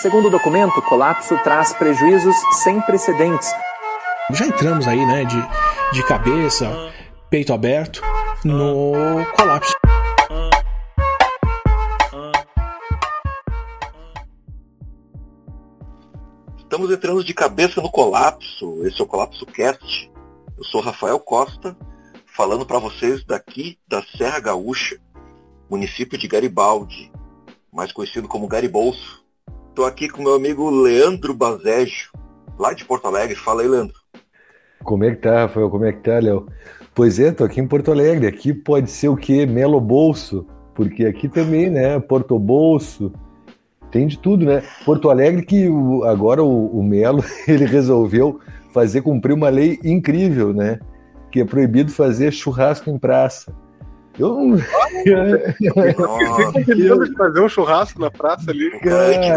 Segundo o documento, o colapso traz prejuízos sem precedentes. Já entramos aí, né, de, de cabeça, peito aberto, no colapso. Estamos entrando de cabeça no colapso. Esse é o Colapso Cast. Eu sou Rafael Costa, falando para vocês daqui da Serra Gaúcha, município de Garibaldi, mais conhecido como Garibolso. Estou aqui com meu amigo Leandro Bazejo, lá de Porto Alegre. Fala aí, Leandro. Como é que tá, Rafael? Como é que tá, Léo? Pois é, tô aqui em Porto Alegre. Aqui pode ser o quê? Melo Bolso, porque aqui também, né? Porto Bolso, tem de tudo, né? Porto Alegre que agora o, o Melo ele resolveu fazer cumprir uma lei incrível, né? Que é proibido fazer churrasco em praça. Eu não. Eu de fazer um churrasco na praça ali. Cara,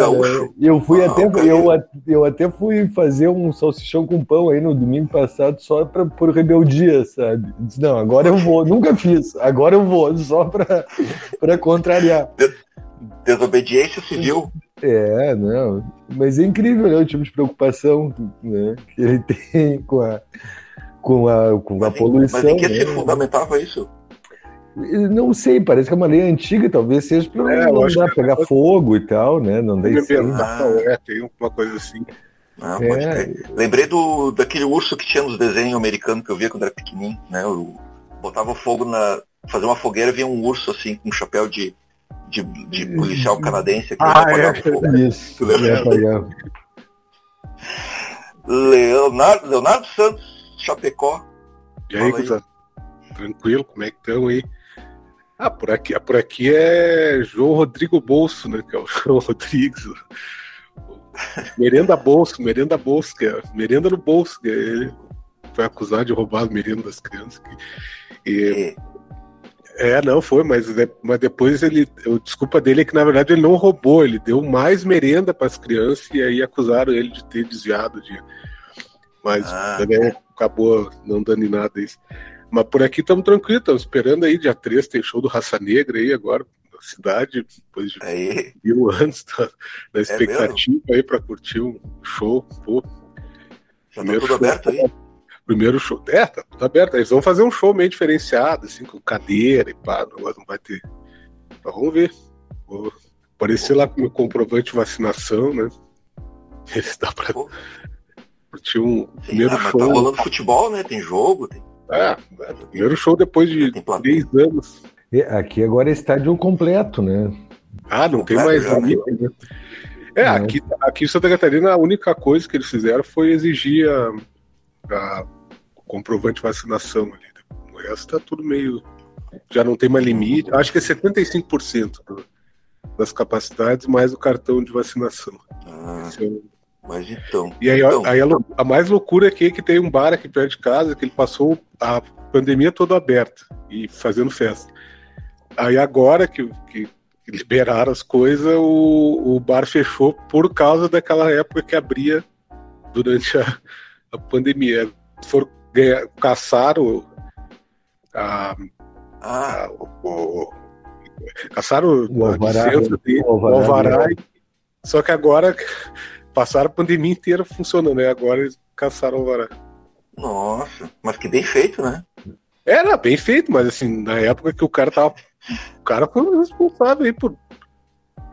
eu fui até eu, eu até fui fazer um salsichão com pão aí no domingo passado só pra, por rebeldia, sabe? Disse, não, agora eu vou. Nunca fiz. Agora eu vou só pra, pra contrariar. Desobediência civil. É, não. Mas é incrível, né? O tipo de preocupação né, que ele tem com a, com a, com a mas poluição. Mas em que né? se fundamentava isso? Não sei, parece que é uma lei antiga, talvez seja para É, não dar é pegar fogo e tal, né? Não dá isso. É, tem uma coisa assim. Ah, É. Lembrei do, daquele urso que tinha nos desenhos americanos que eu via quando era pequenininho, né? Eu botava fogo na. Fazer uma fogueira vinha um urso assim, com um chapéu de, de, de policial canadense que Ah, apagava é. fogo. Isso. Leonardo, Leonardo Santos, Chapecó. E aí, aí. Tranquilo, como é que estão aí? Ah, por aqui, por aqui é João Rodrigo Bolso, né? Que é o João Rodrigues. Merenda Bolso, Merenda Bolso, que é merenda no bolso, que ele foi acusado de roubar a merenda das crianças. E, E, é, não foi, mas, mas depois ele. A desculpa dele é que na verdade ele não roubou, ele deu mais merenda para as crianças e aí acusaram ele de ter desviado de. Mas Ah. né, acabou não dando em nada isso. Mas por aqui estamos tranquilos, estamos esperando aí, dia 3 tem show do Raça Negra aí agora na cidade, depois de aí, mil anos, tá na É expectativa aí para curtir um show. Pô, já tá Primeiro tudo show. aberto aí? primeiro show. É, tá tudo aberto. Eles vão fazer um show meio diferenciado, assim, com cadeira e pá, negócio não vai ter. Mas vamos ver. Vou aparecer lá com meu comprovante de vacinação, né? Se dá pra Pô. curtir um Sim, primeiro ah, mas show. tá rolando futebol, né? Tem jogo, tem, É, é, primeiro show depois de três anos. E Aqui agora é estádio completo, né? Ah, não tem mais limite, né? É, aqui, aqui em Santa Catarina a única coisa que eles fizeram foi exigir a, a- o comprovante de vacinação ali. O resto tá tudo meio. Já não tem mais limite. Acho que é 75% do- das capacidades mais o cartão de vacinação. Ah, é o- mas então. E aí, Então. aí a, a mais loucura é que, que tem um bar aqui perto de casa que ele passou a pandemia toda aberta e fazendo festa. Aí agora que, que, liberaram as coisas, o, o bar fechou por causa daquela época que abria durante a, a pandemia. Foram ganhar, caçaram a, a- o, o- caçaram O alvará, licença o alvará o alvará, dele. só que agora passaram a pandemia inteira funcionando, né? Agora eles caçaram o alvará. Nossa. Mas que bem feito, né? Era bem feito, mas assim, na época que o cara tava. O cara foi o responsável aí por.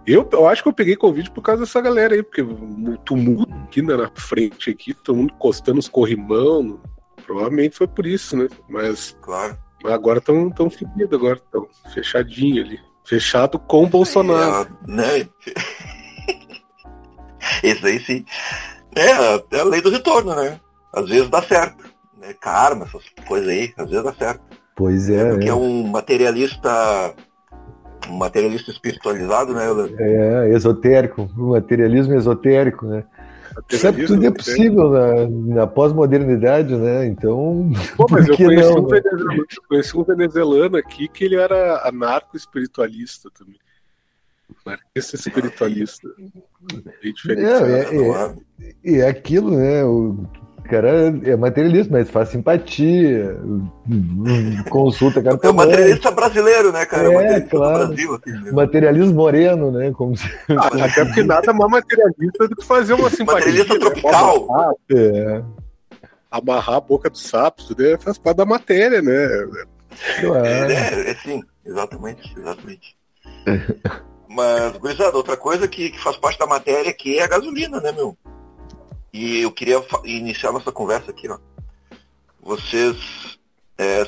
Eu, eu acho que eu peguei Covid por causa dessa galera aí, porque o tumulto aqui na frente, aqui, todo mundo encostando os corrimão. Provavelmente foi por isso, né? Mas Claro. agora estão tão fedidos, agora estão fechadinho ali. Fechado com o Bolsonaro. É, né? Esse aí sim. É, a- é a lei do retorno, né? Às vezes dá certo. Né? Karma, essas coisas aí, às vezes dá certo. Pois é, Porque é né? um materialista. Um materialista espiritualizado, né? é esotérico, um materialismo esotérico, né? Sabe tudo é possível na, na pós-modernidade, né? Então, Pô, mas eu conheci, não, um né? venezuelano, conheci um venezuelano aqui que ele era anarco-espiritualista também. Anarquista espiritualista. É, é, é. E é aquilo, né? O cara é materialista, mas faz simpatia, consulta cara. É o materialista brasileiro, né, cara? É, materialista claro. do Brasil, assim, né? Materialismo moreno, né? Como se... Ah, até porque nada mais materialista do que fazer uma simpatia. Materialista né? tropical. É, amarrar a boca do sapo, isso daí faz parte da matéria, né? É, claro. é, é sim, exatamente, exatamente. Mas, gurizada, outra coisa que, que faz parte da matéria que é a gasolina, né, meu? E eu queria iniciar nossa conversa aqui, ó. Vocês. é,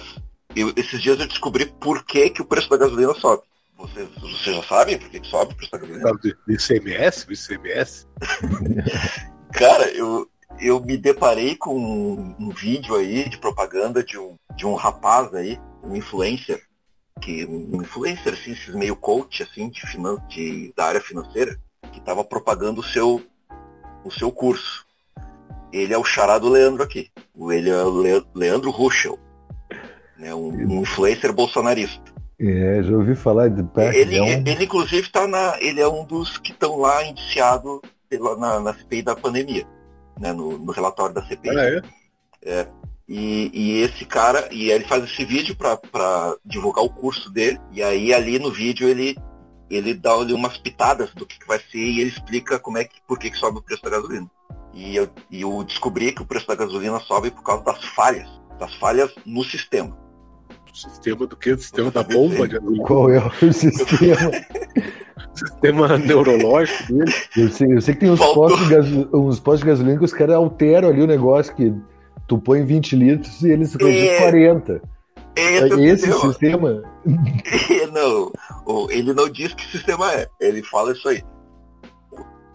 eu- esses dias eu descobri por que, que o preço da gasolina sobe. Vocês, vocês já sabem por que, que sobe o preço da gasolina? De ICMS, o ICMS. Cara, eu, eu me deparei com um, um vídeo aí de propaganda de um, de um rapaz aí, um influencer, que um influencer, assim, esses meio coach, assim, de, finan de da área financeira, que estava propagando o seu, o seu curso. Ele é o chará do Leandro aqui. O- Ele é o Le- Leandro Ruschel. Né, um, um influencer bolsonarista. É, já ouvi falar de perto. Ele, é um- ele inclusive tá na. Ele é um dos que estão lá indiciado pela, na, na CPI da pandemia. Né, no, no relatório da CPI. Ah, é? E, e esse cara, e ele faz esse vídeo para divulgar o curso dele, e aí ali no vídeo ele, ele dá ali umas pitadas do que, que vai ser e ele explica como é que, por que, que sobe o preço da gasolina. E eu, e eu descobri que o preço da gasolina sobe por causa das falhas, das falhas no sistema. O sistema do que? O sistema da bomba de gasolina. Qual é o sistema? O sistema neurológico dele. Eu sei, eu sei que tem uns postos, de gaso- uns postos de gasolina que os caras alteram ali o negócio que tu põe 20 litros e eles reduzem É. 40. Esse, é o Esse sistema. sistema? não, o- ele não diz que sistema é, ele fala isso aí.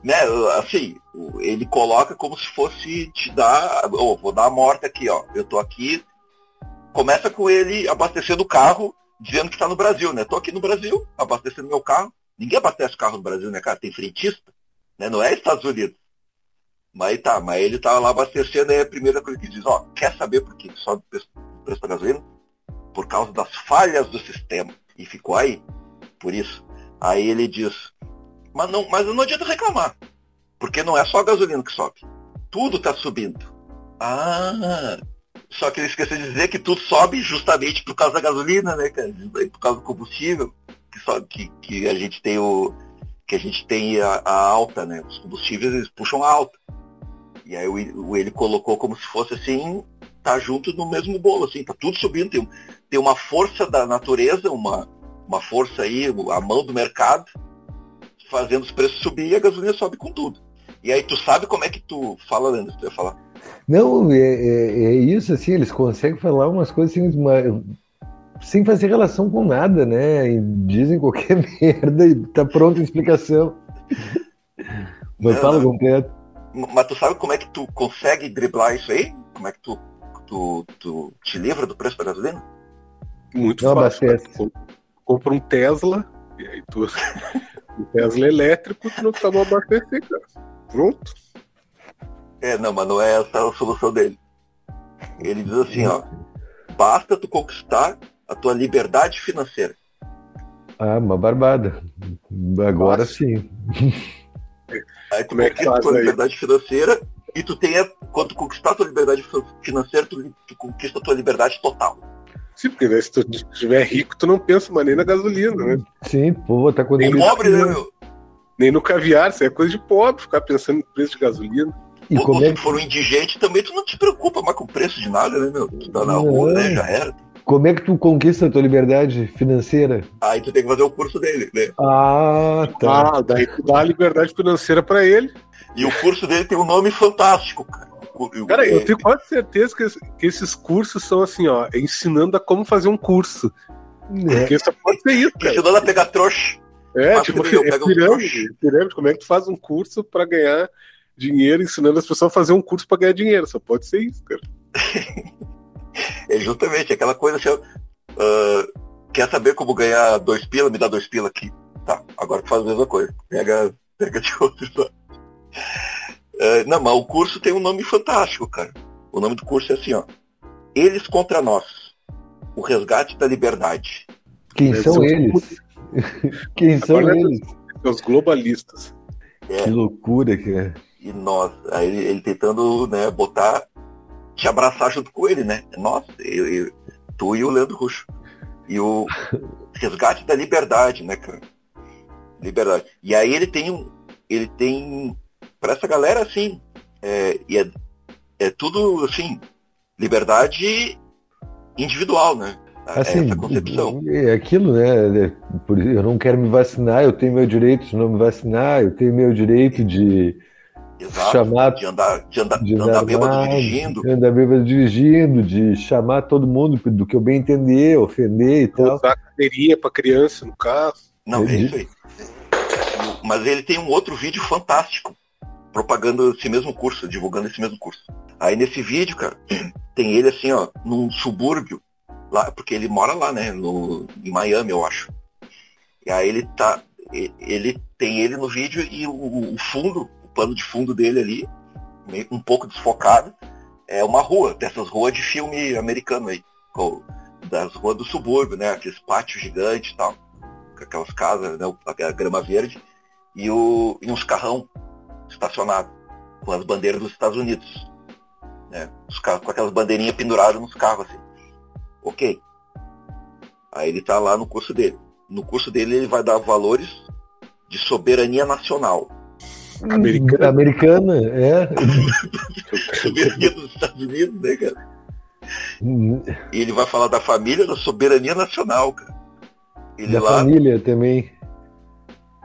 Né, assim, ele coloca como se fosse te dar, ó, vou dar a morte aqui, ó, eu tô aqui, começa com ele abastecendo o carro, dizendo que tá no Brasil, né, tô aqui no Brasil, abastecendo meu carro, ninguém abastece carro no Brasil, né, cara, tem frentista, né, não é Estados Unidos. Mas tá, mas ele tá lá abastecendo, aí a primeira coisa que diz, ó, quer saber por que sobe o preço da gasolina? por causa das falhas do sistema. E ficou aí, por isso. Aí ele diz, mas não, mas não adianta reclamar, porque não é só a gasolina que sobe. Tudo está subindo. Ah, só que ele esqueceu de dizer que tudo sobe justamente por causa da gasolina, né, cara? Por causa do combustível, que, só, que, que a gente tem o. que a gente tem a, a alta, né? Os combustíveis eles puxam a alta. E aí o, o- ele colocou como se fosse assim, tá junto no mesmo bolo, assim, tá tudo subindo, tem, tem uma força da natureza, uma, uma força aí, a mão do mercado, fazendo os preços subir e a gasolina sobe com tudo. E aí tu sabe como é que tu fala, Leandro, tu ia falar. Não, é, é- é isso, assim, eles conseguem falar umas coisas assim, uma- sem fazer relação com nada, né? E dizem qualquer merda e tá pronta a explicação. Mas Não, fala não. completo. Mas tu sabe como é que tu consegue driblar isso aí? Como é que tu, tu, tu te livra do preço da gasolina? Muito Não fácil. abastece. Com- Compra um Tesla, e aí tu. Um Tesla elétrico, tu não abastecer, cara. Pronto. É, não, mas não é essa a solução dele. Ele diz assim, ó, basta tu conquistar a tua liberdade financeira. Ah, uma barbada. Agora Nossa. sim. Aí tu Como é que conquista a tua aí? liberdade financeira e tu tem, a- quando tu conquistar a tua liberdade fi- financeira, tu, tu conquista a tua liberdade total. Sim, porque né, se tu estiver rico, tu não pensa mais nem na gasolina, né? Sim, vou botar quando Nem pobre, né, meu? Nem no caviar, isso é coisa de pobre, ficar pensando no preço de gasolina. E Ou, como é, se tu for um indigente também, tu não te preocupa mais com o preço de nada, né, meu? Tu tá na rua, né, já era. como é que tu conquista a tua liberdade financeira? Aí tu tem que fazer o curso dele, né? Ah, tá. Ah, daí tu dá a liberdade financeira pra ele. E o curso dele tem um nome fantástico, cara. O- Cara, eu é- tenho quase certeza que, esse- que esses cursos são assim, ó, ensinando a como fazer um curso. É. Porque só pode ser isso, cara. ensinando a pegar trouxa. É, tipo, eu, é pega um pirâmide, pirâmide. Como é que tu faz um curso pra ganhar dinheiro, ensinando as pessoas a fazer um curso pra ganhar dinheiro? Só pode ser isso, cara. É justamente aquela coisa assim, ah, quer saber como ganhar dois pila? Me dá dois pila aqui. Tá, agora tu faz a mesma coisa. Pega, pega de outro lado. Ah, não, mas o curso tem um nome fantástico, cara. O nome do curso é assim, ó. Eles contra nós. O resgate da liberdade. Quem Deve são um- eles? Quem são Agora é eles? É Os globalistas. É, Que loucura que é. e nós. Aí ele, ele tentando né, botar te abraçar junto com ele, né? Nossa, eu, eu, tu e o Leandro Ruxo. E o resgate da liberdade, né, cara? Liberdade. E aí ele tem um. Ele tem. Pra essa galera, assim. É, e é, é tudo, assim. Liberdade individual, né? Assim, essa concepção. É aquilo, né? é, Eu não quero me vacinar, eu tenho meu direito de não me vacinar, eu tenho meu direito de, Exato. chamar- de andar, de andar, de andar bêbado armado, dirigindo. de andar bêbado dirigindo, de chamar todo mundo do que eu bem entender, ofender e tal. Usar cadeirinha pra criança no carro. Não, é isso aí. Mas ele tem um outro vídeo fantástico, propagando esse mesmo curso, divulgando esse mesmo curso. Aí nesse vídeo, cara, tem ele assim, ó, num subúrbio, lá, porque ele mora lá, né, no, em Miami, eu acho. E aí ele tá, ele tem ele no vídeo e o, o fundo, o plano de fundo dele ali, meio, um pouco desfocado, é uma rua, dessas ruas de filme americano aí, com- das ruas do subúrbio, né, aqueles pátios gigantes e tal com aquelas casas, né, a grama verde, e, o, e uns carrão estacionados, com as bandeiras dos Estados Unidos. Né, os carros, com aquelas bandeirinhas penduradas nos carros, assim. Ok. Aí ele tá lá no curso dele. No curso dele ele vai dar valores de soberania nacional. Americana. Americana, é. Soberania dos Estados Unidos, né, cara? E ele vai falar da família, da soberania nacional, cara. Ele Da lá, família também.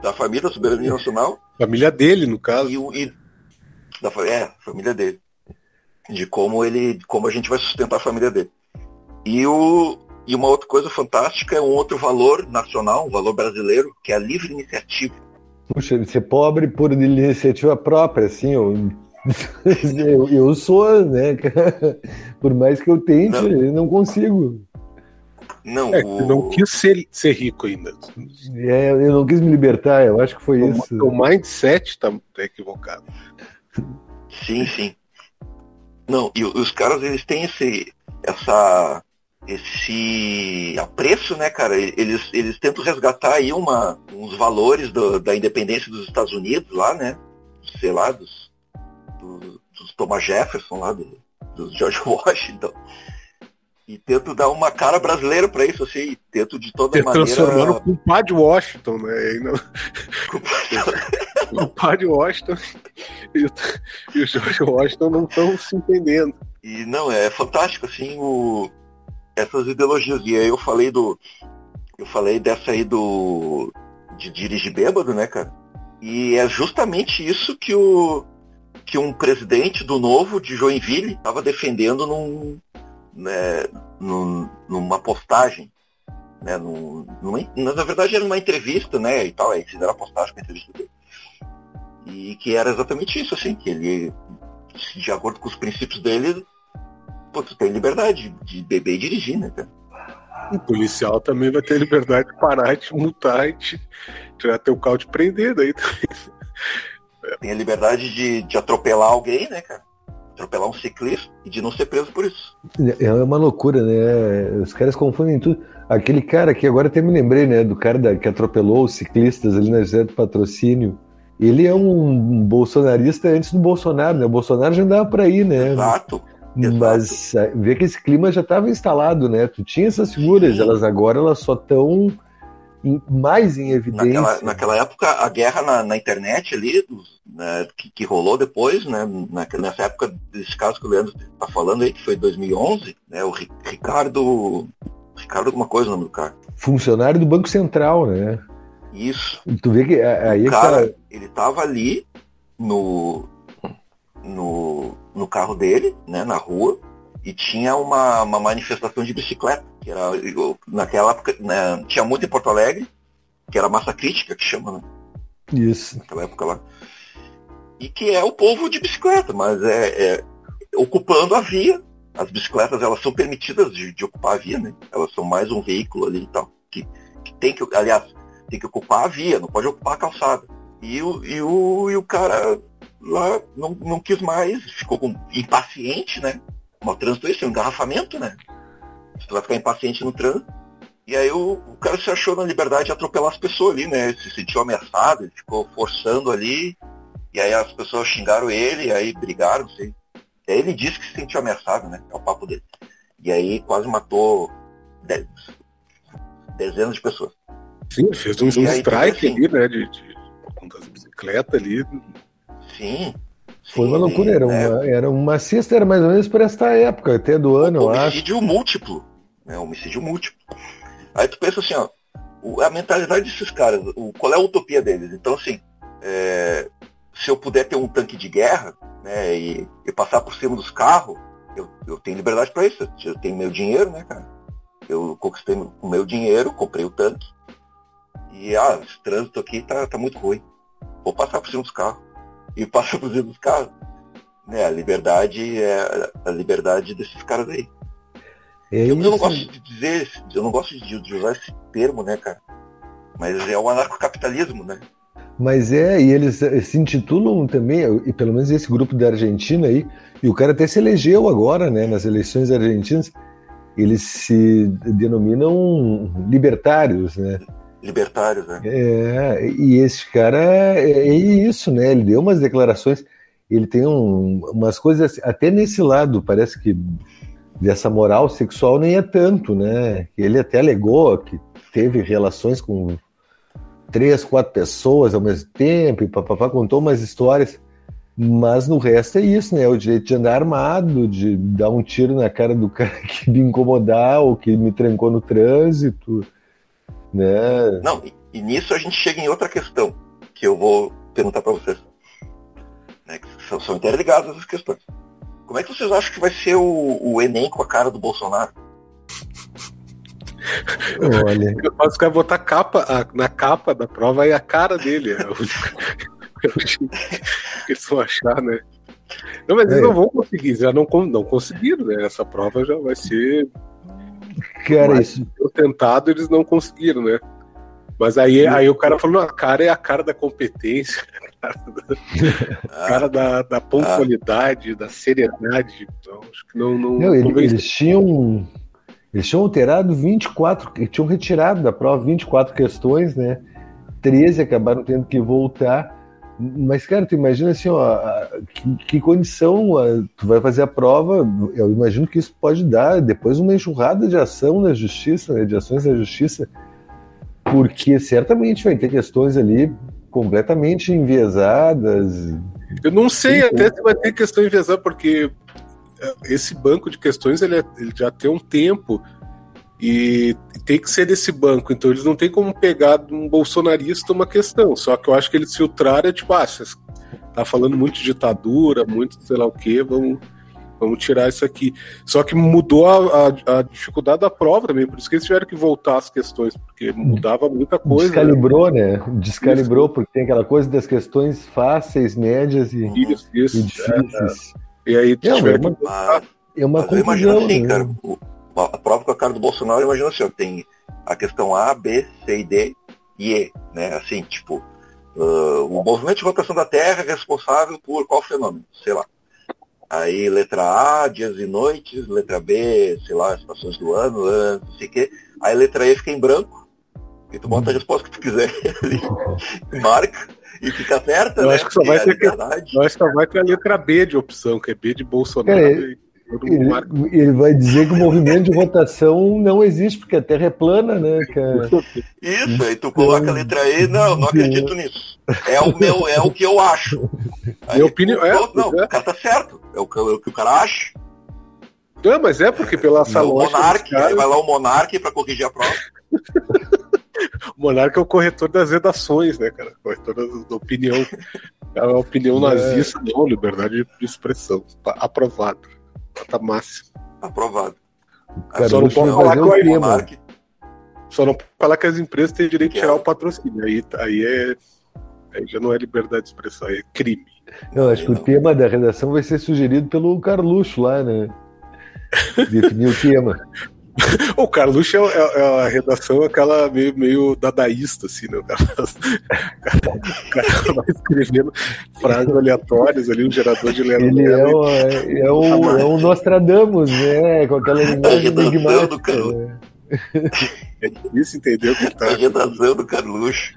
da família, da soberania nacional, Família dele, no caso. e, o- e da é, família dele. De como ele, como a gente vai sustentar a família dele. E, o, e uma outra coisa fantástica é um outro valor nacional, um valor brasileiro, que é a livre iniciativa. Puxa, ser pobre por iniciativa própria, assim, eu, eu, eu sou, né? cara? Por mais que eu tente, Não. eu não consigo. Não, É, que o, não quis ser, ser rico ainda. É, eu não quis me libertar, eu acho que foi O, isso. o mindset tá, tá equivocado. sim, sim. Não, e os caras eles têm esse, essa, esse apreço, né, cara? Eles, eles tentam resgatar aí uma, uns valores do- da independência dos Estados Unidos lá, né? Sei lá, dos, do- dos Thomas Jefferson lá, do, dos George Washington. E tento dar uma cara brasileira pra isso, assim, tento de toda Transformando maneira. o compadre Washington, né? Não- o compadre Washington e o, e o George Washington não estão se entendendo. E não, é fantástico, assim, o, essas ideologias. E aí eu falei do. Eu falei dessa aí do. de dirigir bêbado, né, cara? E é justamente isso que o. que um presidente do novo de Joinville estava defendendo num, né, num- numa postagem. Né, num- numa- na verdade era uma entrevista, né? E tal, aí fizeram a postagem com a entrevista dele. E que era exatamente isso, assim, que ele, de acordo com os princípios dele, pô, tu tem liberdade de beber e dirigir, né, cara? O policial também vai ter liberdade de parar, te multar e te tirar teu carro de prender. Daí Tem a liberdade de, de atropelar alguém, né, cara? Atropelar um ciclista e de não ser preso por isso. É uma loucura, né? Os caras confundem tudo. Aquele cara que agora até me lembrei, né? Do cara da- que atropelou os ciclistas ali na José do Patrocínio. Ele é um bolsonarista antes do Bolsonaro, né? O Bolsonaro já andava por aí, né? Exato. exato. Mas ah, vê que esse clima já estava instalado, né? Tu tinha essas figuras, Sim. elas agora elas só estão mais em evidência. Naquela, naquela época, a guerra na, na internet ali, né, que, que rolou depois, né, na- nessa época desse caso que o Leandro tá falando aí, que foi 2011, né, o Ri- Ricardo, Ricardo alguma coisa o nome do cara. Funcionário do Banco Central, né? Isso. Tu vê que ah, aí é o que cara, tá- ele tava ali no, no, no carro dele, né, na rua, e tinha uma, uma manifestação de bicicleta, que era, naquela época, né, tinha muito em Porto Alegre, que era massa crítica, que chama, né, Isso. naquela época lá. E que é o povo de bicicleta, mas é, é ocupando a via. As bicicletas, elas são permitidas de, de ocupar a via, né? Elas são mais um veículo ali e tal. Que, que tem que, aliás, tem que ocupar a via, não pode ocupar a calçada. E o, e o, e o cara lá não, não quis mais, ficou com- impaciente, né? O trânsito isso, um engarrafamento, né? Você vai ficar impaciente no trânsito. E aí o, o cara se achou na liberdade de atropelar as pessoas ali, né? Se sentiu ameaçado, ele ficou forçando ali. E aí as pessoas xingaram ele, e aí brigaram, não sei. Aí ele disse que se sentiu ameaçado, né? É o papo dele. E aí quase matou dez- dezenas de pessoas. Sim, fez um, um E strike assim- ali, né? De, de, das bicicletas ali. Sim. Foi uma loucura, era uma, era uma cesta, era mais ou menos por esta época, até do ano, eu acho. homicídio múltiplo. Né? Homicídio múltiplo. Aí tu pensa assim, ó, a mentalidade desses caras, o, qual é a utopia deles? Então, assim, é, se eu puder ter um tanque de guerra, né, e, e passar por cima dos carros, eu, eu tenho liberdade para isso. Eu tenho meu dinheiro, né, cara? Eu conquistei o meu dinheiro, comprei o tanque. E, ah, esse trânsito aqui tá, tá muito ruim. Vou passar por cima dos carros. E passa por cima dos carros. Né, a liberdade é a liberdade desses caras aí. É Eu, eu não gosto de dizer, eu não gosto de, de usar esse termo, né, cara? Mas é o anarcocapitalismo, né? Mas é, e eles se intitulam também, e pelo menos esse grupo da Argentina aí, e o cara até se elegeu agora, né, nas eleições argentinas, eles se denominam libertários, né? Libertários, né? É, e esse cara é, é isso, né? Ele deu umas declarações, ele tem um- umas coisas, até nesse lado, parece que dessa moral sexual nem é tanto, né? Ele até alegou que teve relações com três, quatro pessoas ao mesmo tempo, e papapá, contou umas histórias, mas no resto é isso, né? O direito de andar armado, de dar um tiro na cara do cara que me incomodar ou que me trancou no trânsito, né? Não, e, e nisso a gente chega em outra questão, que eu vou perguntar para vocês. Né, que são, são interligadas as questões. Como é que vocês acham que vai ser o, o Enem com a cara do Bolsonaro? Olha, os caras botar capa, a- na capa da prova aí a cara dele. É o é o que eles vão achar, né? Não, mas eles É. não vão conseguir, já não, não conseguiram, né? Essa prova já vai ser cara, Mas- isso, o tentado, eles não conseguiram, né? Mas aí, aí o cara falou, a cara é a cara da competência, a cara da, a cara da, da pontualidade, da seriedade. Então, acho que não, não, Não, ele- convenceu. eles tinham eles tinham alterado 24, eles tinham retirado da prova 24 questões, né? 13 acabaram tendo que voltar. Mas, cara, tu imagina assim, ó, que, que condição a- tu vai fazer a prova, eu imagino que isso pode dar depois uma enxurrada de ação na justiça, né, de ações na justiça, porque certamente vai ter questões ali completamente enviesadas. Eu não sei Sim, até se vai ter questão enviesada, porque eh, esse banco de questões ele, é- ele já tem um tempo e tem que ser desse banco, então eles não tem como pegar de um bolsonarista uma questão. Só que eu acho que eles filtraram, é tipo, ah, vocês tá falando muito de ditadura, muito sei lá o que, vamos, vamos tirar isso aqui. Só que mudou a, a- a dificuldade da prova também, por isso que eles tiveram que voltar as questões, porque mudava muita coisa. né? Descalibrou, né? Descalibrou, porque tem aquela coisa das questões fáceis, médias e, Isso, e isso. difíceis. E aí Não, tiveram é uma- que É uma mas eu imagino confusão, assim, né? cara. o- a prova com a cara do Bolsonaro, eu imagino assim, ó, tem a questão A, B, C e D e E, né? Assim, tipo, ah, o movimento de rotação da Terra é responsável por qual fenômeno? Sei lá. Aí letra A, dias e noites, letra B, sei lá, estações do ano, anos, não sei o quê. Aí letra E fica em branco, e tu bota a resposta que tu quiser ali, marca, e fica certa, Eu né? acho que só vai é ter que- liberdade. Nós só vai ter a letra B de opção, que é B de Bolsonaro. É, e Ele, vai dizer que o movimento de rotação não existe, porque a Terra é plana, né, cara? Isso, aí tu coloca a letra E, não, não acredito nisso. É o meu, é o que eu acho. Aí, Minha opinião- é, não, é. o cara tá certo. É o que, é o que o cara acha. Não, mas é porque pela essa Não, o Monark, aí caras, vai lá o Monark pra corrigir a prova. o Monarca é o corretor das redações, né, cara? Corretor da, da opinião. É a opinião É. nazista, não, liberdade de expressão. Tá aprovado. Tá máximo. Aprovado. Cara, só não pode falar a. Monark, Só não pode falar que as empresas têm direito de Que tirar é. o patrocínio. Aí, aí é. Aí já não é liberdade de expressão, aí é crime. Não, acho que o Não. tema da redação vai ser sugerido pelo Carluxo lá, né? Definir o tema. O Carluxo é, é- é a redação aquela meio, meio dadaísta, assim, né? O cara, o cara vai escrevendo frases aleatórias ali, um gerador de Ele é o, é o, é o Nostradamus, né? Com aquela linguagem redação do enigmática. Né? É difícil entender o que a tá. redação do Carluxo.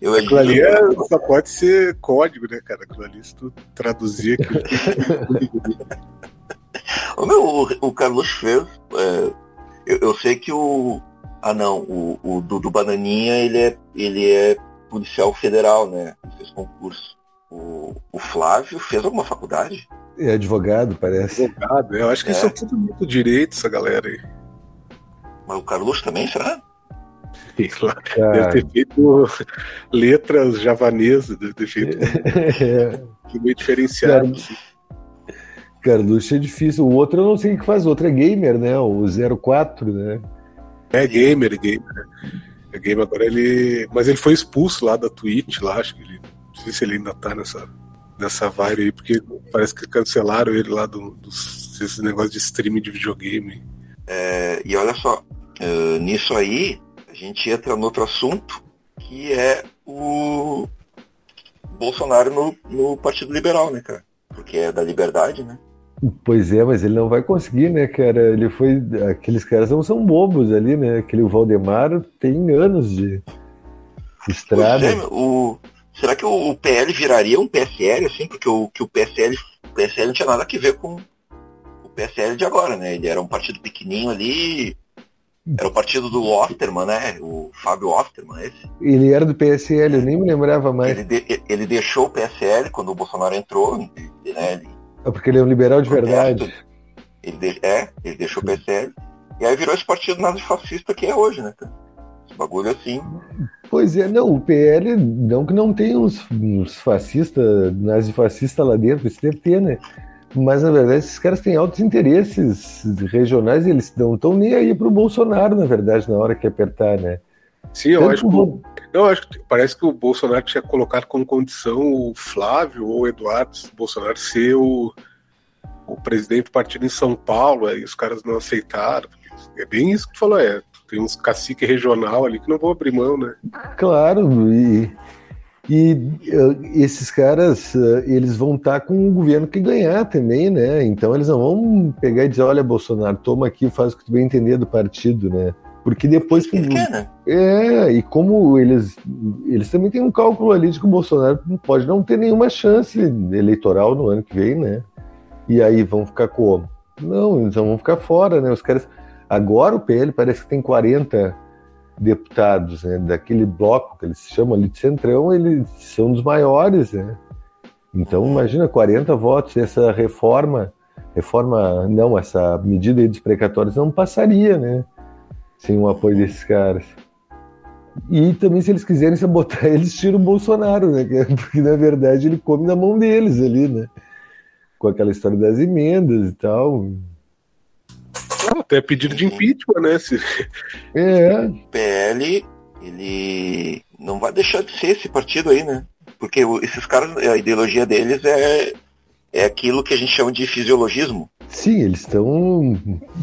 Eu Aquilo ali é, só pode ser código, né, cara? Aquilo ali, se tu traduzir aquilo. O meu, o, o Carlos fez. é, eu, eu sei que o. Ah não, o, o Dudu Bananinha ele é, ele é policial federal, né? Ele fez concurso. O, o Flávio fez alguma faculdade? É advogado, parece. Advogado, né? Eu acho que É. isso é tudo muito direito, essa galera aí. Mas o Carlos também, será? Sei lá, Cara, Deve ter feito letras javanesas, deve ter feito é, meio diferenciado. Cara, Carluxo é difícil. O outro eu não sei o que faz. O outro é gamer, né? O 04, né? É gamer, gamer. né? É gamer agora ele. Mas ele foi expulso lá da Twitch, lá, acho que ele. Não sei se ele ainda tá nessa, nessa vibe aí, porque parece que cancelaram ele lá do, dos esse negócio de streaming de videogame. É, e olha só, é, nisso aí, a gente entra no outro assunto, que é o Bolsonaro no, no Partido Liberal, né, cara? Porque é da liberdade, né? Pois é, mas ele não vai conseguir, né, cara? Ele foi. Aqueles caras não são bobos ali, né? Aquele Valdemar tem anos de estrada. É, o, será que o, o PL viraria um PSL, assim? Porque o, que o PSL, o PSL não tinha nada a ver com o PSL de agora, né? Ele era um partido pequenininho ali. Era o partido do Osterman, né? O Fábio Osterman, esse. Ele era do PSL, eu nem me lembrava mais. Ele, de- ele deixou o PSL quando o Bolsonaro entrou, né? Ele, É porque ele é um liberal de verdade. Ele de- é, ele deixou o PSL. E aí virou esse partido nazifascista que é hoje, né? cara? Esse bagulho assim. Pois é, não, o PL, não que não tenha uns, uns fascistas, nazifascistas lá dentro, isso deve ter, né? Mas na verdade esses caras têm altos interesses regionais e eles não estão nem aí pro Bolsonaro, na verdade, na hora que apertar, né? Sim, eu Tanto acho que Não, acho que parece que o Bolsonaro tinha colocado como condição o Flávio ou o Eduardo Bolsonaro ser o, o presidente do partido em São Paulo, aí os caras não aceitaram. É bem isso que tu falou, é. Tem uns cacique regional ali que não vão abrir mão, né? Claro, e, e eh, esses caras, eh, eles vão estar com o governo que ganhar também, né? Então eles não vão pegar e dizer, olha, Bolsonaro, toma aqui, faz o que tu bem entender do partido, né? Porque depois que. Né? É, e como eles, eles também têm um cálculo ali de que o Bolsonaro pode não ter nenhuma chance eleitoral no ano que vem, né? E aí vão ficar como? Não, eles vão ficar fora, né? Os caras. Agora o PL parece que tem 40 deputados, né? Daquele bloco que eles chamam ali de centrão, eles são dos maiores, né? Então imagina 40 votos, essa reforma, reforma, não, essa medida aí dos precatórios não passaria, né? Sem o apoio desses caras. E também, se eles quiserem sabotar, eles tiram o Bolsonaro, né? Porque na verdade ele come na mão deles ali, né? Com aquela história das emendas e tal. Até pedido de impeachment, né? Se- É, O PL, ele não vai deixar de ser esse partido aí, né? Porque esses caras, a ideologia deles é, é aquilo que a gente chama de fisiologismo. Sim, eles estão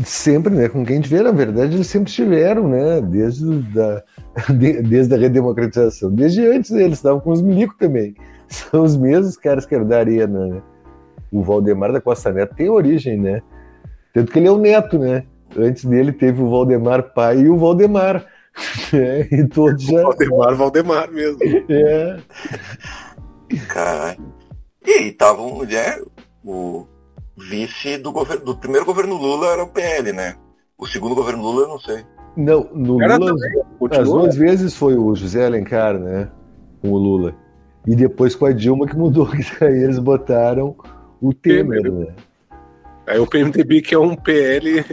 sempre, né? Com quem vê, na verdade, eles sempre estiveram, né? Desde, da, de- desde a redemocratização. Desde antes eles estavam com os milicos também. São os mesmos caras que eram da arena, né? O Valdemar da Costa Neto tem origem, né? Tanto que ele é o neto, né? Antes dele teve o Valdemar pai e o Valdemar. né? E todos já. Valdemar, Valdemar mesmo. É. Caralho. E estavam, né? O vice do governo, do primeiro governo Lula era o PL, né? O segundo governo Lula, eu não sei. Não, no Era Lula, também, as duas vezes foi o José Alencar, né? Com o Lula. E depois com a Dilma que mudou, que daí eles botaram o Temer, Temer. né? Aí o PMDB, que é um PL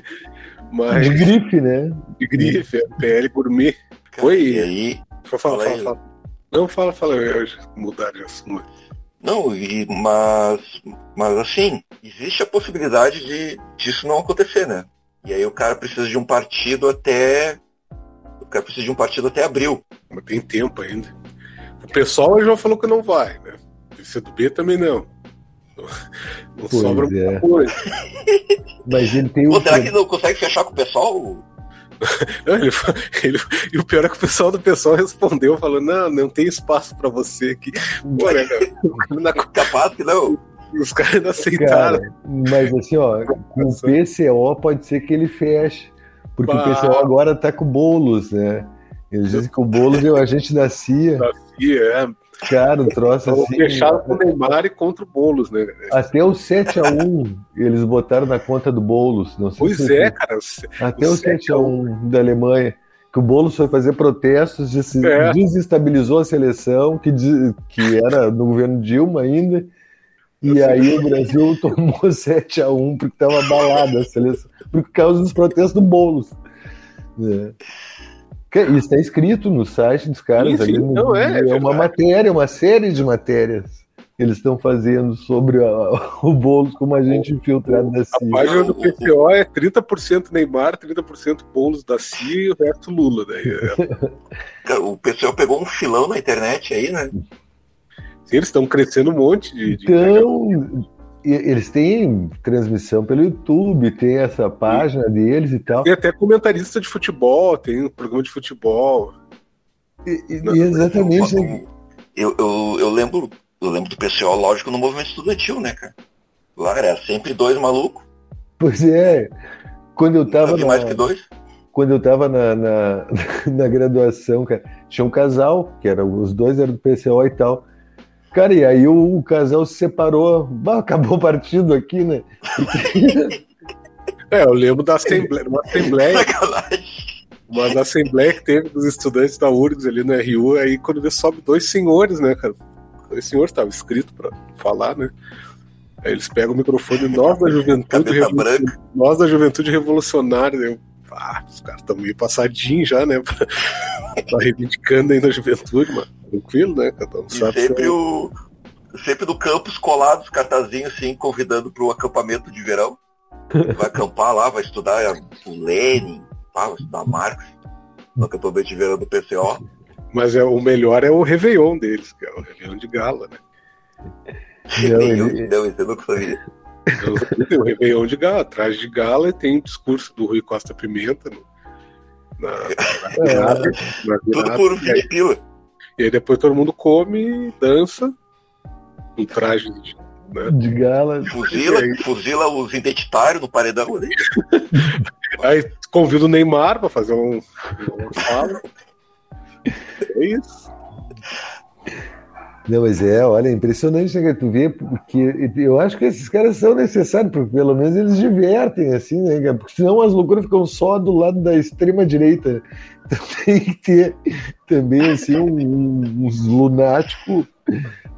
mais De grife, né? de grife, é um PL gourmet. Cara, Oi. E aí. Fala, Fala fala, aí, fala. Não, fala, fala, eu mudar de assunto. Não, e, mas, mas assim, existe a possibilidade de disso não acontecer, né? E aí o cara precisa de um partido até. O cara precisa de um partido até abril. Mas tem tempo ainda. O pessoal já falou que não vai, né? O PCdoB também não. Não Pois sobra é. muita coisa. Mas ele tem Pô, o. será que não consegue fechar com o pessoal? Não, ele, ele- e o pior é que o pessoal do pessoal respondeu, falando, não, não tem espaço pra você aqui. Pô, né? Na- Capaz que não. Os caras não aceitaram. Cara, mas assim, ó, com o PCO pode ser que ele feche. Porque Bah. o PCO agora tá com bolos, né? Eles dizem que o Boulos é o agente da CIA. Da CIA, é. Cara, um troço Então, assim. fecharam com o Neymar e contra o Boulos, né? Até o 7x1 eles botaram na conta do Boulos. Não sei Pois se é, cara. Até o o 7x1 da Alemanha. Que o Boulos foi fazer protestos, des- É. desestabilizou a seleção, que, que era no governo Dilma ainda. E aí o Brasil tomou 7x1 porque estava abalada a seleção. Por causa dos protestos do Boulos. É. Que- Isso está escrito no site dos caras sim, ali. no- não, é, é uma verdade. matéria, uma série de matérias que eles estão fazendo sobre a- o Boulos como agente infiltrado da A CIA. página do PCO é 30% Neymar, 30% Boulos da CIA e o resto Lula. Daí, é. Cara, O pessoal pegou um filão na internet aí, né? Sim, eles estão crescendo um monte de. de- Então, eles têm transmissão pelo YouTube, tem essa página deles e tal. Tem até comentarista de futebol, tem um programa de futebol. E, e- e exatamente. Eu, eu, eu lembro, eu lembro do PCO, lógico, no movimento estudantil, né, cara? Lá era sempre dois malucos, Pois é. Quando eu não tava vi mais na, que dois. quando eu tava na, na, na graduação, cara, tinha um casal, que era, os dois eram do PCO e tal. Cara, e aí o, o casal se separou. Bah, acabou o partido aqui, né? É, eu lembro da assembleia, uma assembleia, Sacanagem. uma assembleia que teve dos estudantes da URGS ali no RU, aí quando vê sobe dois senhores, né, cara? Dois senhores estavam escritos pra falar, né? Aí eles pegam o microfone, nós da juventude, nós da juventude revolucionária, eu, ah, os caras estão meio passadinhos já, né? Tá reivindicando ainda a juventude, mas tranquilo, né? Cada um E sabe sempre seu- o. Sempre do campus colados, cartazinhos assim, convidando pro acampamento de verão. Vai acampar lá, vai estudar o Lenin, vai estudar Marx, no acampamento de verão do PCO. Mas é, o melhor é o Réveillon deles, que é o Réveillon de Gala, né? Não, ele- não, isso eu nunca sabia. Então, tem o Réveillon de Gala, atrás de Gala e tem o discurso do Rui Costa Pimenta no- na, na virada, na Tudo virada. por e, 20 aí, pila. e aí depois todo mundo come, dança, um traje de. Né? De gala. Fuzila, aí? fuzila os identitários no paredão ali. Aí convido o Neymar pra fazer um, uma fala. É isso. Não, mas é, olha, é impressionante, né, que tu vê, porque eu acho que esses caras são necessários, porque pelo menos eles divertem, assim, né, cara? porque senão as loucuras ficam só do lado da extrema-direita. Então tem que ter também, assim, um- uns lunáticos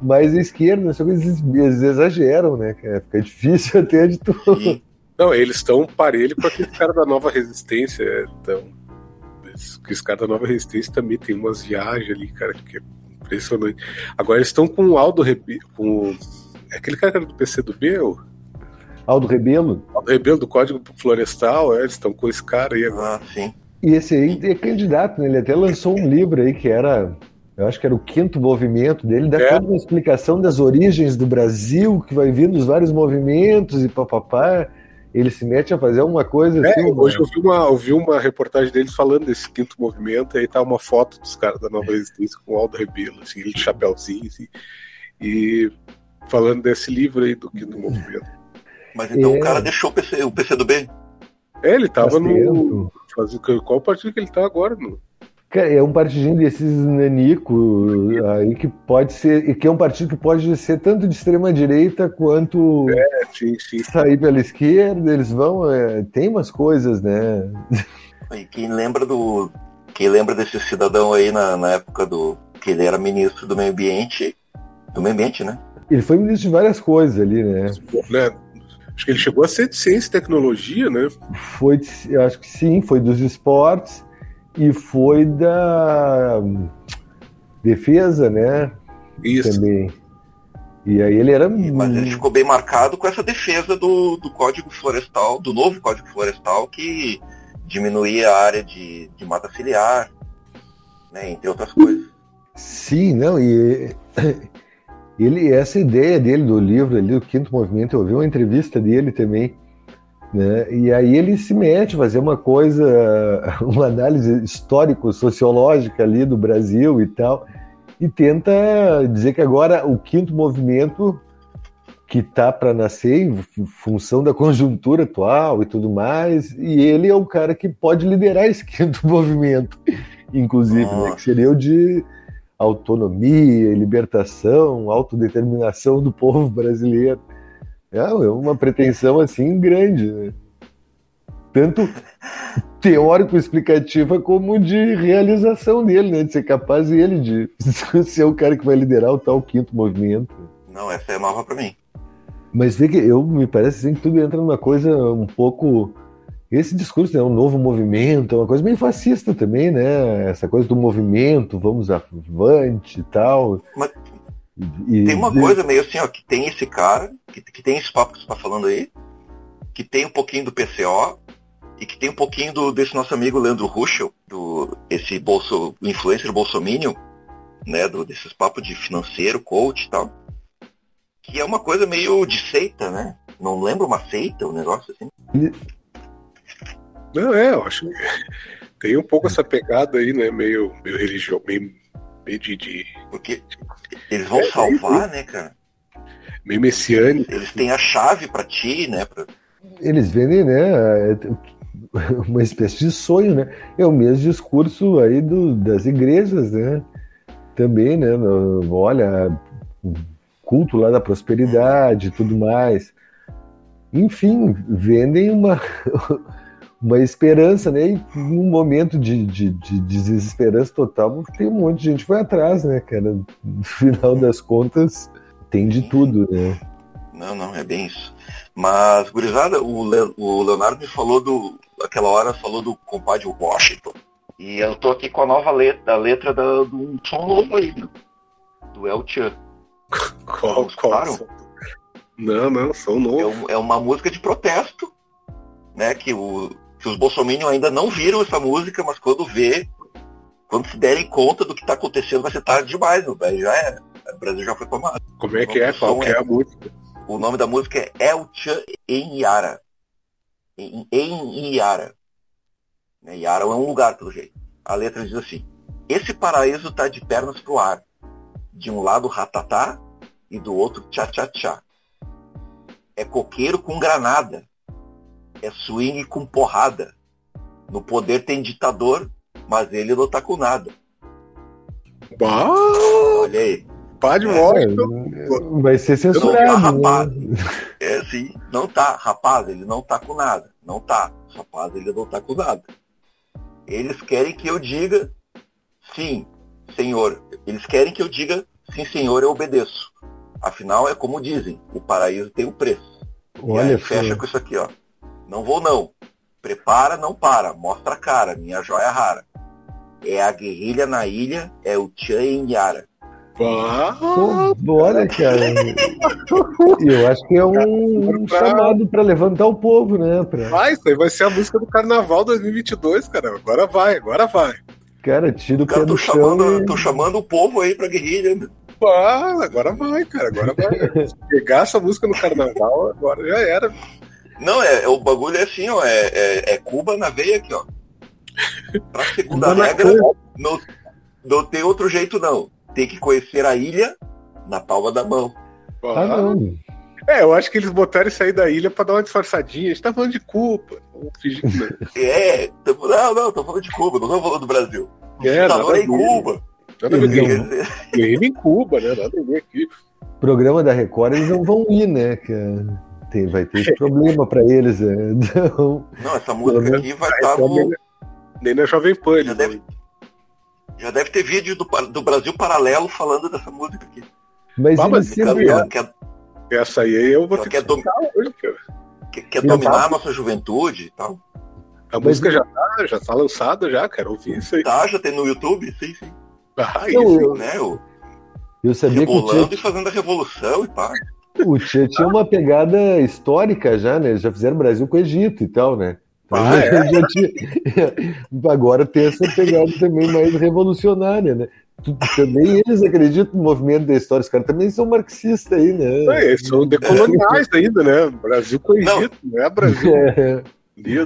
mais à esquerda, só que eles, eles exageram, né, cara? Fica difícil até de tu... E Não, eles estão parelho com aqueles caras da nova resistência. Então, esses, esses caras da nova resistência também tem umas viagens ali, cara, que é impressionante. Agora eles estão com o Aldo Rebe com é aquele cara que era do PC do B, Aldo Rebelo, Aldo Rebelo do Código Florestal, é, eles estão com esse cara aí agora. Ah, sim. E esse aí é candidato, né? Ele até lançou um livro aí que era, eu acho que era o quinto movimento dele, dá É. toda uma explicação das origens do Brasil, que vai vir dos vários movimentos e papapá. Ele se mete a fazer uma coisa É, assim. hoje né? eu vi, uma, eu vi uma reportagem deles falando desse quinto movimento, aí tá uma foto dos caras da Nova Resistência com o Aldo Rebelo, assim, ele de chapéuzinho, assim, e falando desse livro aí do quinto movimento. Mas então É. o cara deixou o PC, o PC do B. É, ele tava Faz no. Faz, qual partido que ele tá agora? No, Cara, é um partidinho desses nanico aí que pode ser, e que é um partido que pode ser tanto de extrema direita quanto é, sim, sim. sair pela esquerda. Eles vão, é, tem umas coisas, né? E quem lembra do. Quem lembra desse cidadão aí na, na época do. que ele era ministro do meio ambiente. Do meio ambiente, né? Ele foi ministro de várias coisas ali, né? Né? Acho que ele chegou a ser de ciência e tecnologia, né? Foi, eu acho que sim, foi dos esportes e foi da defesa, né? Isso. Também. E aí ele era. Mas ele ficou bem marcado com essa defesa do, do Código Florestal, do novo Código Florestal, que diminuía a área de, de mata ciliar, né, entre outras coisas. Sim, não, e ele, essa ideia dele do livro ali, do quinto movimento, eu vi uma entrevista dele também, né? E aí ele se mete a fazer uma coisa, uma análise histórico-sociológica ali do Brasil e tal, e tenta dizer que agora o quinto movimento que tá para nascer em fu- função da conjuntura atual e tudo mais, e ele é o cara que pode liderar esse quinto movimento. inclusive, né? Que seria o de autonomia, libertação, autodeterminação do povo brasileiro. É uma pretensão assim grande, né? Tanto teórico explicativa como de realização dele, né? De ser capaz ele de ser o cara que vai liderar o tal quinto movimento. Não, essa é nova pra mim. Mas vê que eu me parece assim que tudo entra numa coisa um pouco. Esse discurso é um novo movimento, é uma coisa bem fascista também, né? Essa coisa do movimento, vamos avante e tal. Mas E- Tem uma coisa meio assim, ó, que tem esse cara, que, que tem esse papo que você tá falando aí, que tem um pouquinho do PCO e que tem um pouquinho do, desse nosso amigo Leandro Ruschel, do esse bolso, influencer bolsominion, né, do, desses papos de financeiro, coach e tal, que é uma coisa meio de seita, né? Não lembra uma seita, um negócio assim? Não, é, eu acho que tem um pouco essa pegada aí, né? Meio, meio religioso, meio, de- Porque eles vão salvar, né, cara? meio messiânico. Eles têm a chave pra ti, né? Pra... Eles vendem, né, uma espécie de sonho, né? É o mesmo discurso aí do, das igrejas, né? Também, né? no- olha, o culto lá da prosperidade e tudo mais. Enfim, vendem uma, uma esperança, né? E num momento de, de, de desesperança total, tem um monte de gente que vai atrás, né, cara? No final das contas, tem de tudo, né? Não, não, é bem isso. Mas, gurizada, o, Le- o Leonardo me falou do. Aquela hora falou do compadre Washington. E eu tô aqui com a nova letra, a letra da, do som novo aí, do, do El Chan. Qual, qual? Não, não, são É, novos. um- é uma música de protesto, né? Que, o, que os bolsominions ainda não viram essa música, mas quando vê, quando se derem conta do que está acontecendo, vai ser tarde demais, meu velho. Já é. O Brasil já foi tomado. Como é que é? Qual que é a música? O nome da música é El Chan em Iara. Em, em Iara. Né, Iara é um lugar, pelo jeito. A letra diz assim: Esse paraíso tá de pernas pro ar. De um lado ratatá e do outro tchá-tchá-tchá. É coqueiro com granada. É swing com porrada. No poder tem ditador, mas ele não tá com nada. Bah, Olha aí. Padre É, Washington. Vai ser Não tá, censurado, rapaz. né? É assim, não tá, rapaz, ele não tá com nada. Não tá. Rapaz, ele não tá com nada. Eles querem que eu diga sim, senhor. Eles querem que eu diga sim, senhor, eu obedeço. Afinal, é como dizem, o paraíso tem um preço. e Olha aí fecha com isso aqui, ó. Não vou não. Prepara, não para. Mostra a cara, minha joia rara. É a guerrilha na ilha, é o Tchan em Yara. Pô, olha, cara. Eu acho que é um chamado para levantar o povo, né? Pra... vai, isso aí vai ser a música do Carnaval 2022, cara. Agora vai, agora vai. Cara, tira o Cara, pé do chão. chamando, e- tô chamando o povo aí pra guerrilha. né? Ah, agora vai, cara. Agora vai. Se Pegar essa música no carnaval, agora já era. Não, é, é- o bagulho é assim, ó. É, é- é Cuba na veia aqui, ó. Pra segunda Cuba regra, não, não tem outro jeito, não. Tem que conhecer a ilha na palma da mão. Ah, não. É, eu acho que eles botaram isso aí da ilha pra dar uma disfarçadinha. A gente tá falando de não. É, tamo- não, não, tô falando de Cuba, não tô falando do Brasil. É, tá nada falando a em ver. Cuba. Nada a em Cuba, né? Nada a ver aqui. Programa da Record, eles não vão ir, né? cara? Tem, vai ter esse problema para eles. né? Então, Não, essa música aqui vai estar Então, no. nem, nem na Jovem Pan. Já eles deve, já deve ter vídeo do, do Brasil Paralelo falando dessa música aqui. mas Ah, mas Ela quer, Essa aí eu vou ter quer que dom- hoje, cara. quer, quer dominar tá. a nossa juventude e tal. A música já tá, já tá lançada já, cara. Ouvi isso aí. Tá, já tem no YouTube, sim, sim. Ah, Eu- isso. eu- Né, o, Eu sabia que rebolando Tchê, e fazendo a revolução e pá. O Tchê tinha uma pegada histórica já, né? Eles já fizeram Brasil com o Egito e tal, né? Então, Ah, é? já tinha- Agora tem essa pegada também mais revolucionária, né? Também eles acreditam no movimento da história. Os caras também são marxistas aí, né? É, eles são decoloniais ainda, né? Brasil com Egito, não, é Brasil. É,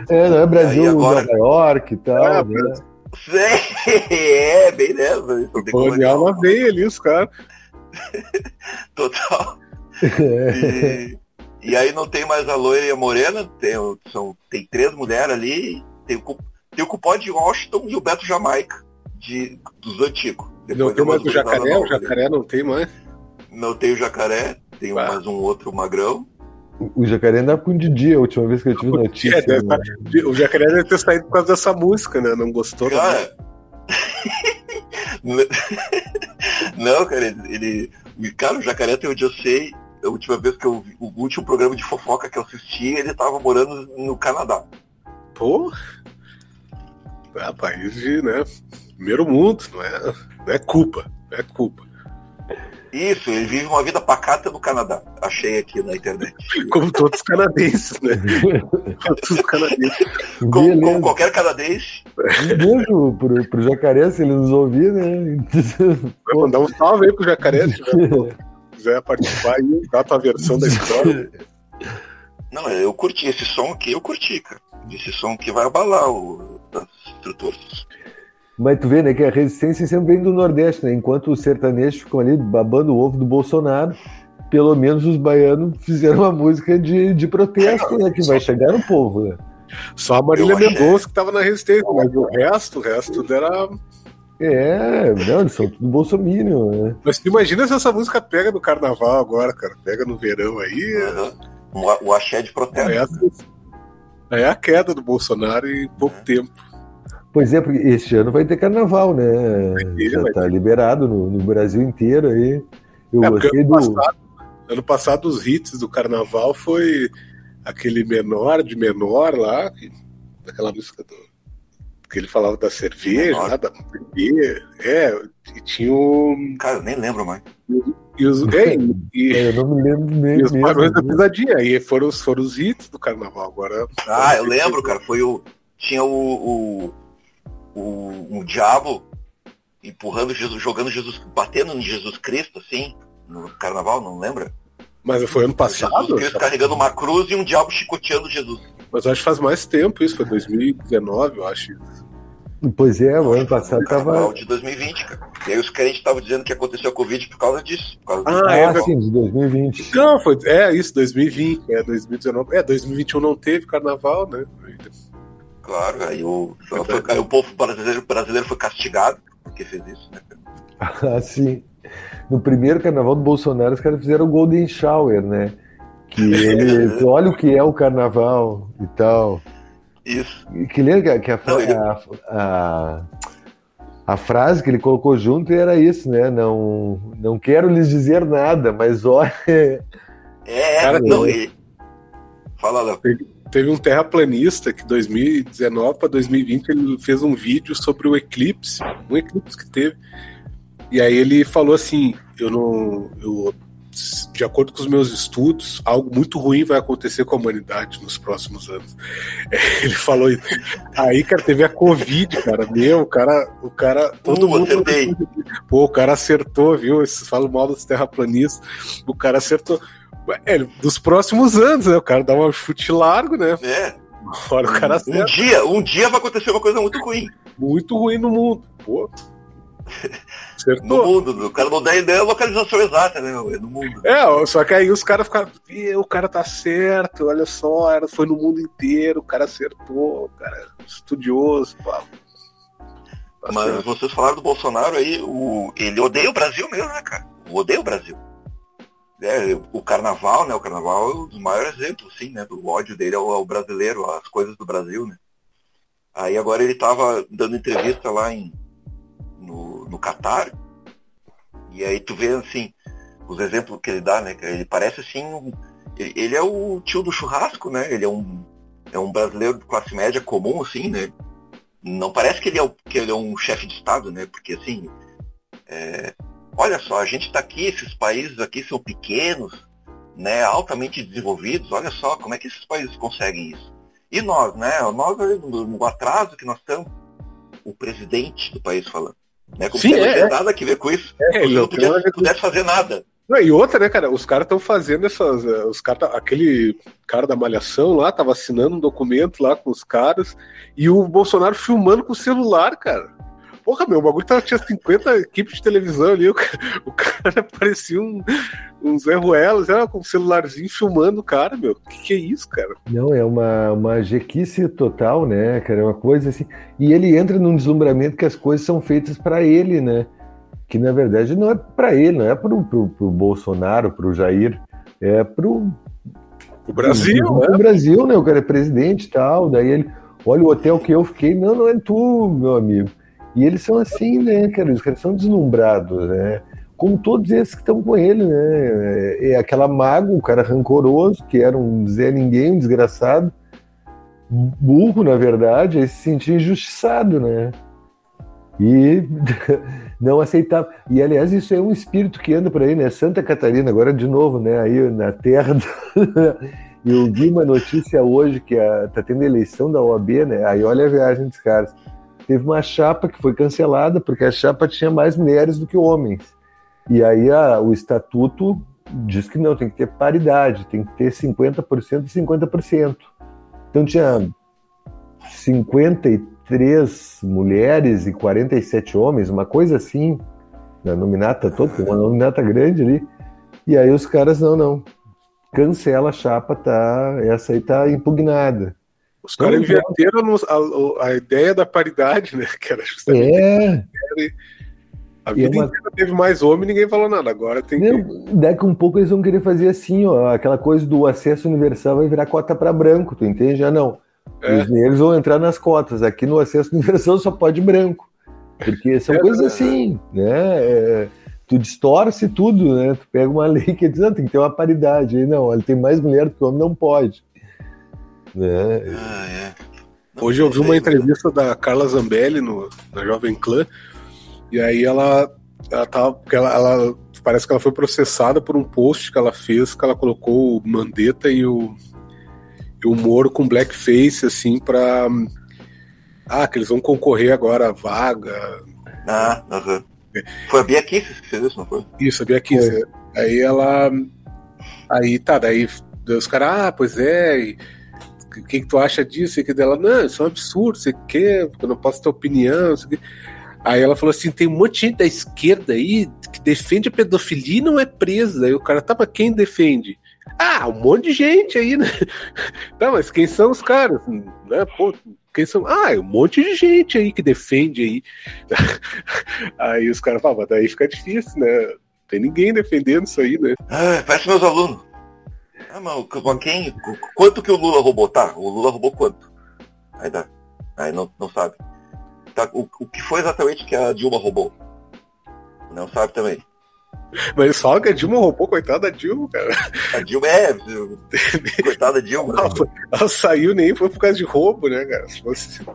é, não é Brasil, agora- Nova York e tal. É, né? É, bem nessa. são Colonial na veia ali, os caras. Total. É. E, e aí não tem mais a loira e a morena, tem, o- são, tem três mulheres ali, tem o, tem o cupom de Washington e o Beto Jamaica. de, dos antigos. Não tem mais o jacaré? O jacaré não tem mais? Não tem o jacaré, tem ah. mais um outro magrão. O jacaré andava com o Didi a última vez que eu tive notícia. É, deve, né? O jacaré deve ter saído por causa dessa música, né? Não gostou? Cara... não, cara, ele. Cara, o jacaré, até onde eu sei, a última vez que eu vi, o último programa de fofoca que eu assisti, ele tava morando no Canadá. Pô! É país de, né? Primeiro mundo, não é, não é culpa, não é culpa. Isso, ele vive uma vida pacata no Canadá. Achei aqui na internet. Como todos os canadenses, né? todos os canadenses. Como, como qualquer canadense. Um beijo pro, pro jacaré, se ele nos ouvir, né? Vai mandar um salve aí pro jacaré, se quiser participar e dar a tua versão da história. Não, eu curti esse som aqui, eu curti, cara. Esse som que vai abalar o, as estruturas. Mas tu vê, né, que a resistência sempre vem do Nordeste, né? Enquanto os sertanejos ficam ali babando o ovo do Bolsonaro, pelo menos os baianos fizeram uma música de, de protesto, né? Que vai chegar no povo, né? Só a Marília Mendonça que tava na resistência, mas o resto, o resto tudo era. É, não, eles são tudo bolsominion, né? Mas imagina se essa música pega no carnaval agora, cara. Pega no verão aí. Uhum. O axé de protesto. É, é a queda do Bolsonaro em pouco é. tempo. Pois é, porque este ano vai ter carnaval, né? Ter, Já está liberado no, no, Brasil inteiro aí. Eu é, gostei ano do. Passado, ano passado, os hits do carnaval foi aquele menor de menor lá, daquela música do. Que ele falava da cerveja, lá, da bebê. É, e tinha um. Cara, eu nem lembro mais. E os, é, e, é, eu não me lembro nem. E os barões da pisadinha. Aí foram, foram os hits do carnaval. Agora. Ah, eu lembro, cara. Foi o. Tinha o, o o, o diabo empurrando Jesus, jogando Jesus, batendo em Jesus Cristo, assim, no carnaval, não lembra? Mas foi ano passado? Jesus Cristo carregando uma cruz e um diabo chicoteando Jesus. Mas acho que faz mais tempo isso, foi 2019, eu acho. Pois é, o ano passado tava. de 2020, cara. E aí os crentes estavam dizendo que aconteceu a Covid por causa disso. Por causa ah, é, sim, de 2020. Não, foi. É isso, 2020, é 2019. É, 2021 não teve carnaval, né? Claro, aí o, foi, aí o povo brasileiro, brasileiro foi castigado porque fez isso, né? ah, sim. No primeiro carnaval do Bolsonaro, os caras fizeram o Golden Shower, né? Que ele, olha o que é o carnaval e tal. Isso. Que lembra que a, a, a, a, frase que ele colocou junto era isso, né? Não, não quero lhes dizer nada, mas olha. É, cara, não, ele... Fala, Léo. Teve um terraplanista que 2019 para 2020 ele fez um vídeo sobre o eclipse, um eclipse que teve. E aí ele falou assim: eu não. Eu, de acordo com os meus estudos, algo muito ruim vai acontecer com a humanidade nos próximos anos. Ele falou isso. Aí, cara, teve a Covid, cara. Meu, o cara. O cara todo uh, mundo. Pô, o cara acertou, viu? Falam mal dos terraplanistas. O cara acertou. É, dos próximos anos, né? O cara dá um chute largo, né? É. Fora o cara um dia, um dia vai acontecer uma coisa muito ruim. Muito ruim no mundo. Pô. Acertou. No mundo, o cara não dá ideia da localização exata, né? É no mundo. É, só que aí os caras ficaram. O cara tá certo, olha só, foi no mundo inteiro, o cara acertou, o cara é estudioso, pá. Tá Mas certo. vocês falaram do Bolsonaro aí, o... ele odeia o Brasil mesmo, né, cara? Odeia o Brasil é, o carnaval, né? O carnaval é um dos maiores exemplos, sim, né? Do ódio dele ao, ao, brasileiro, às coisas do Brasil, né? Aí agora ele estava dando entrevista lá em, no, Catar, e aí tu vê assim, os exemplos que ele dá, né? Ele parece assim, um, ele, é o tio do churrasco, né? Ele é um, é um brasileiro de classe média comum, assim, né? Não parece que ele é, o, que ele é um chefe de Estado, né? Porque assim, é, olha só, a gente está aqui, esses países aqui são pequenos, né, altamente desenvolvidos, olha só como é que esses países conseguem isso. E nós, né, nós no atraso que nós estamos, o presidente do país falando. Né, como Sim, se não é, nada a ver com isso. É, não, pudesse, pudesse fazer nada. e outra, né, cara, os caras estão fazendo essas. Eh, os cara, tá, aquele cara da malhação lá tava assinando um documento lá com os caras e o Bolsonaro filmando com o celular, cara. Porra, meu, o bagulho tava, tinha 50 equipes de televisão ali, o cara, o cara parecia um, um Zé Ruelo, sei lá, com um celularzinho filmando o cara, meu. Que que é isso, cara? Não, é uma, uma jequice total, né, cara? É uma coisa assim. E ele entra num deslumbramento que as coisas são feitas para ele, né? Que na verdade não é para ele, não é pro, pro, pro Bolsonaro, pro Jair, é pro. O Brasil, pro, né? pro Brasil, né? O cara é presidente e tal. Daí ele, olha o hotel que eu fiquei. Não, não é tu, meu amigo. E eles são assim, né, cara? Os caras são deslumbrados, né? Como todos esses que estão com ele, né? É, é aquela mago, o cara rancoroso, que era um Zé Ninguém, um desgraçado, burro, na verdade, aí se sentia injustiçado, né? E não aceitava. E, aliás, isso é um espírito que anda por aí, né? Santa Catarina, agora de novo, né? Aí na terra. Do... Eu vi uma notícia hoje que a, tá tendo eleição da OAB, né? Aí olha a viagem dos caras. Teve uma chapa que foi cancelada porque a chapa tinha mais mulheres do que homens. E aí a, o estatuto diz que não, tem que ter paridade, tem que ter 50% e 50%. Então tinha 53 mulheres e 47 homens, uma coisa assim, na nominata toda, uma nominata grande ali. E aí os caras, não, não. Cancela a chapa, tá? Essa aí tá impugnada. Os caras inverteram no- a, a ideia da paridade, né? Que era justamente. É, A E vida é uma- inteira teve mais homem ninguém falou nada. Agora tem que. Daqui um pouco eles vão querer fazer assim, ó, aquela coisa do acesso universal vai virar cota para branco, tu entende? Já não. É. Os negros vão entrar nas cotas. Aqui no acesso universal só pode branco. Porque são É, coisas assim, né? É, tu distorce tudo, né? Tu pega uma lei que diz, não, tem que ter uma paridade. Aí não, olha, tem mais mulher do que homem, não pode. Né? Ah, é. Não, Hoje eu vi uma entrevista da Carla Zambelli no, na Jovem Clã, e aí ela, ela tava. porque Ela, ela- parece que ela foi processada por um post que ela fez, que ela colocou o Mandetta e o, e o Moro com blackface, assim, pra. Ah, que eles vão concorrer agora à vaga. Ah, aham. Foi a Bia Kicis que fez isso, não foi? Isso, que Foi. Aí ela. Aí tá, daí os caras, ah, pois é. e O que, que tu acha disso? E que dela, não, isso é um absurdo, você quer, eu não posso ter opinião. não sei o quê." Aí ela falou assim: tem um monte de gente da esquerda aí que defende a pedofilia e não é presa. Aí o cara, tá, mas quem defende? Ah, um monte de gente aí, né? Tá, mas quem são os caras? Né? Pô, quem são? Ah, é um monte de gente aí que defende aí. Aí os caras falam, daí fica difícil, né? Tem ninguém defendendo isso aí, né? Ah, parece meus alunos. Ah, mas com quem? qu- Quanto que o Lula roubou? Tá, o Lula roubou quanto? Aí dá. Aí não, não sabe. Tá, o, o que foi exatamente que a Dilma roubou? Não sabe também. Mas eles falam que a Dilma roubou, coitada da Dilma, cara. A Dilma é. Coitada da Dilma. né? Ela, foi- ela saiu nem foi por causa de roubo, né, cara? Se fosse,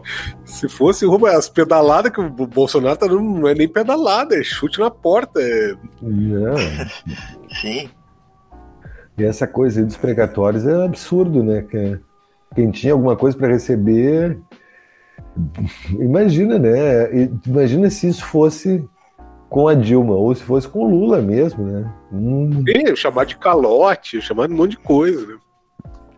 se fosse roubo, as pedaladas que o Bolsonaro tá dando não é nem pedalada, é chute na porta. É... Não. Sim. E essa coisa aí dos precatórios é absurdo, né? Que quem tinha alguma coisa para receber. Imagina, né? Imagina se isso fosse com a Dilma, ou se fosse com o Lula mesmo, né? Hum. É, chamar de calote, chamar de um monte de coisa, né?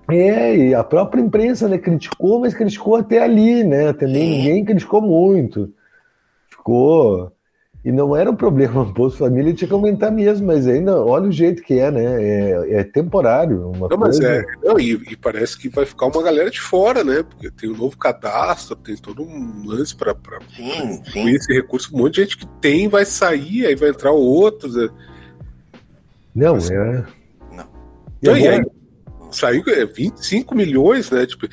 É, e a própria imprensa né, criticou, mas criticou até ali, né? Também ninguém criticou muito. Ficou. E não era um problema, o Bolsa Família tinha que aumentar mesmo, mas ainda, olha o jeito que é, né? É, é temporário. Uma Não, mas coisa... é. Não, e, e parece que vai ficar uma galera de fora, né? Porque tem um novo cadastro, tem todo um lance Sim, com esse recurso. Um monte de gente que tem vai sair, aí vai entrar outros. né? Não, Mas- é. Não. E Não, e aí, saiu é, 25 milhões, né? Tipo,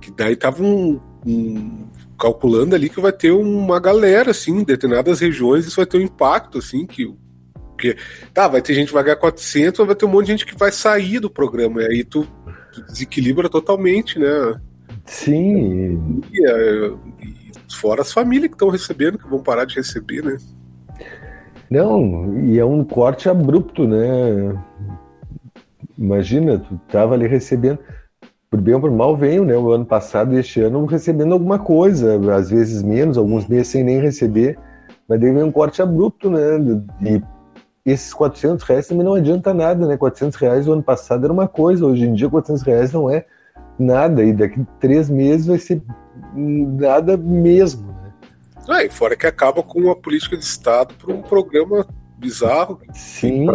que daí tava um, um- calculando ali que vai ter uma galera, assim, em determinadas regiões, isso vai ter um impacto, assim, que. que tá, vai ter gente que vai ganhar 400, mas vai ter um monte de gente que vai sair do programa. E aí tu, tu desequilibra totalmente, né? Sim, E, é, e fora as famílias que estão recebendo, que vão parar de receber, né? Não, e é um corte abrupto, né? Imagina, tu tava ali recebendo, por bem ou por mal veio, né? O ano passado e este ano recebendo alguma coisa, às vezes menos, alguns meses sem nem receber, mas daí vem um corte abrupto, né? E esses 400 reais também não adianta nada, né? 400 reais o ano passado era uma coisa, hoje em dia 400 reais não é nada, e daqui três meses vai ser nada mesmo, né? Ah, e fora que acaba com a política de Estado para um programa bizarro. Sim.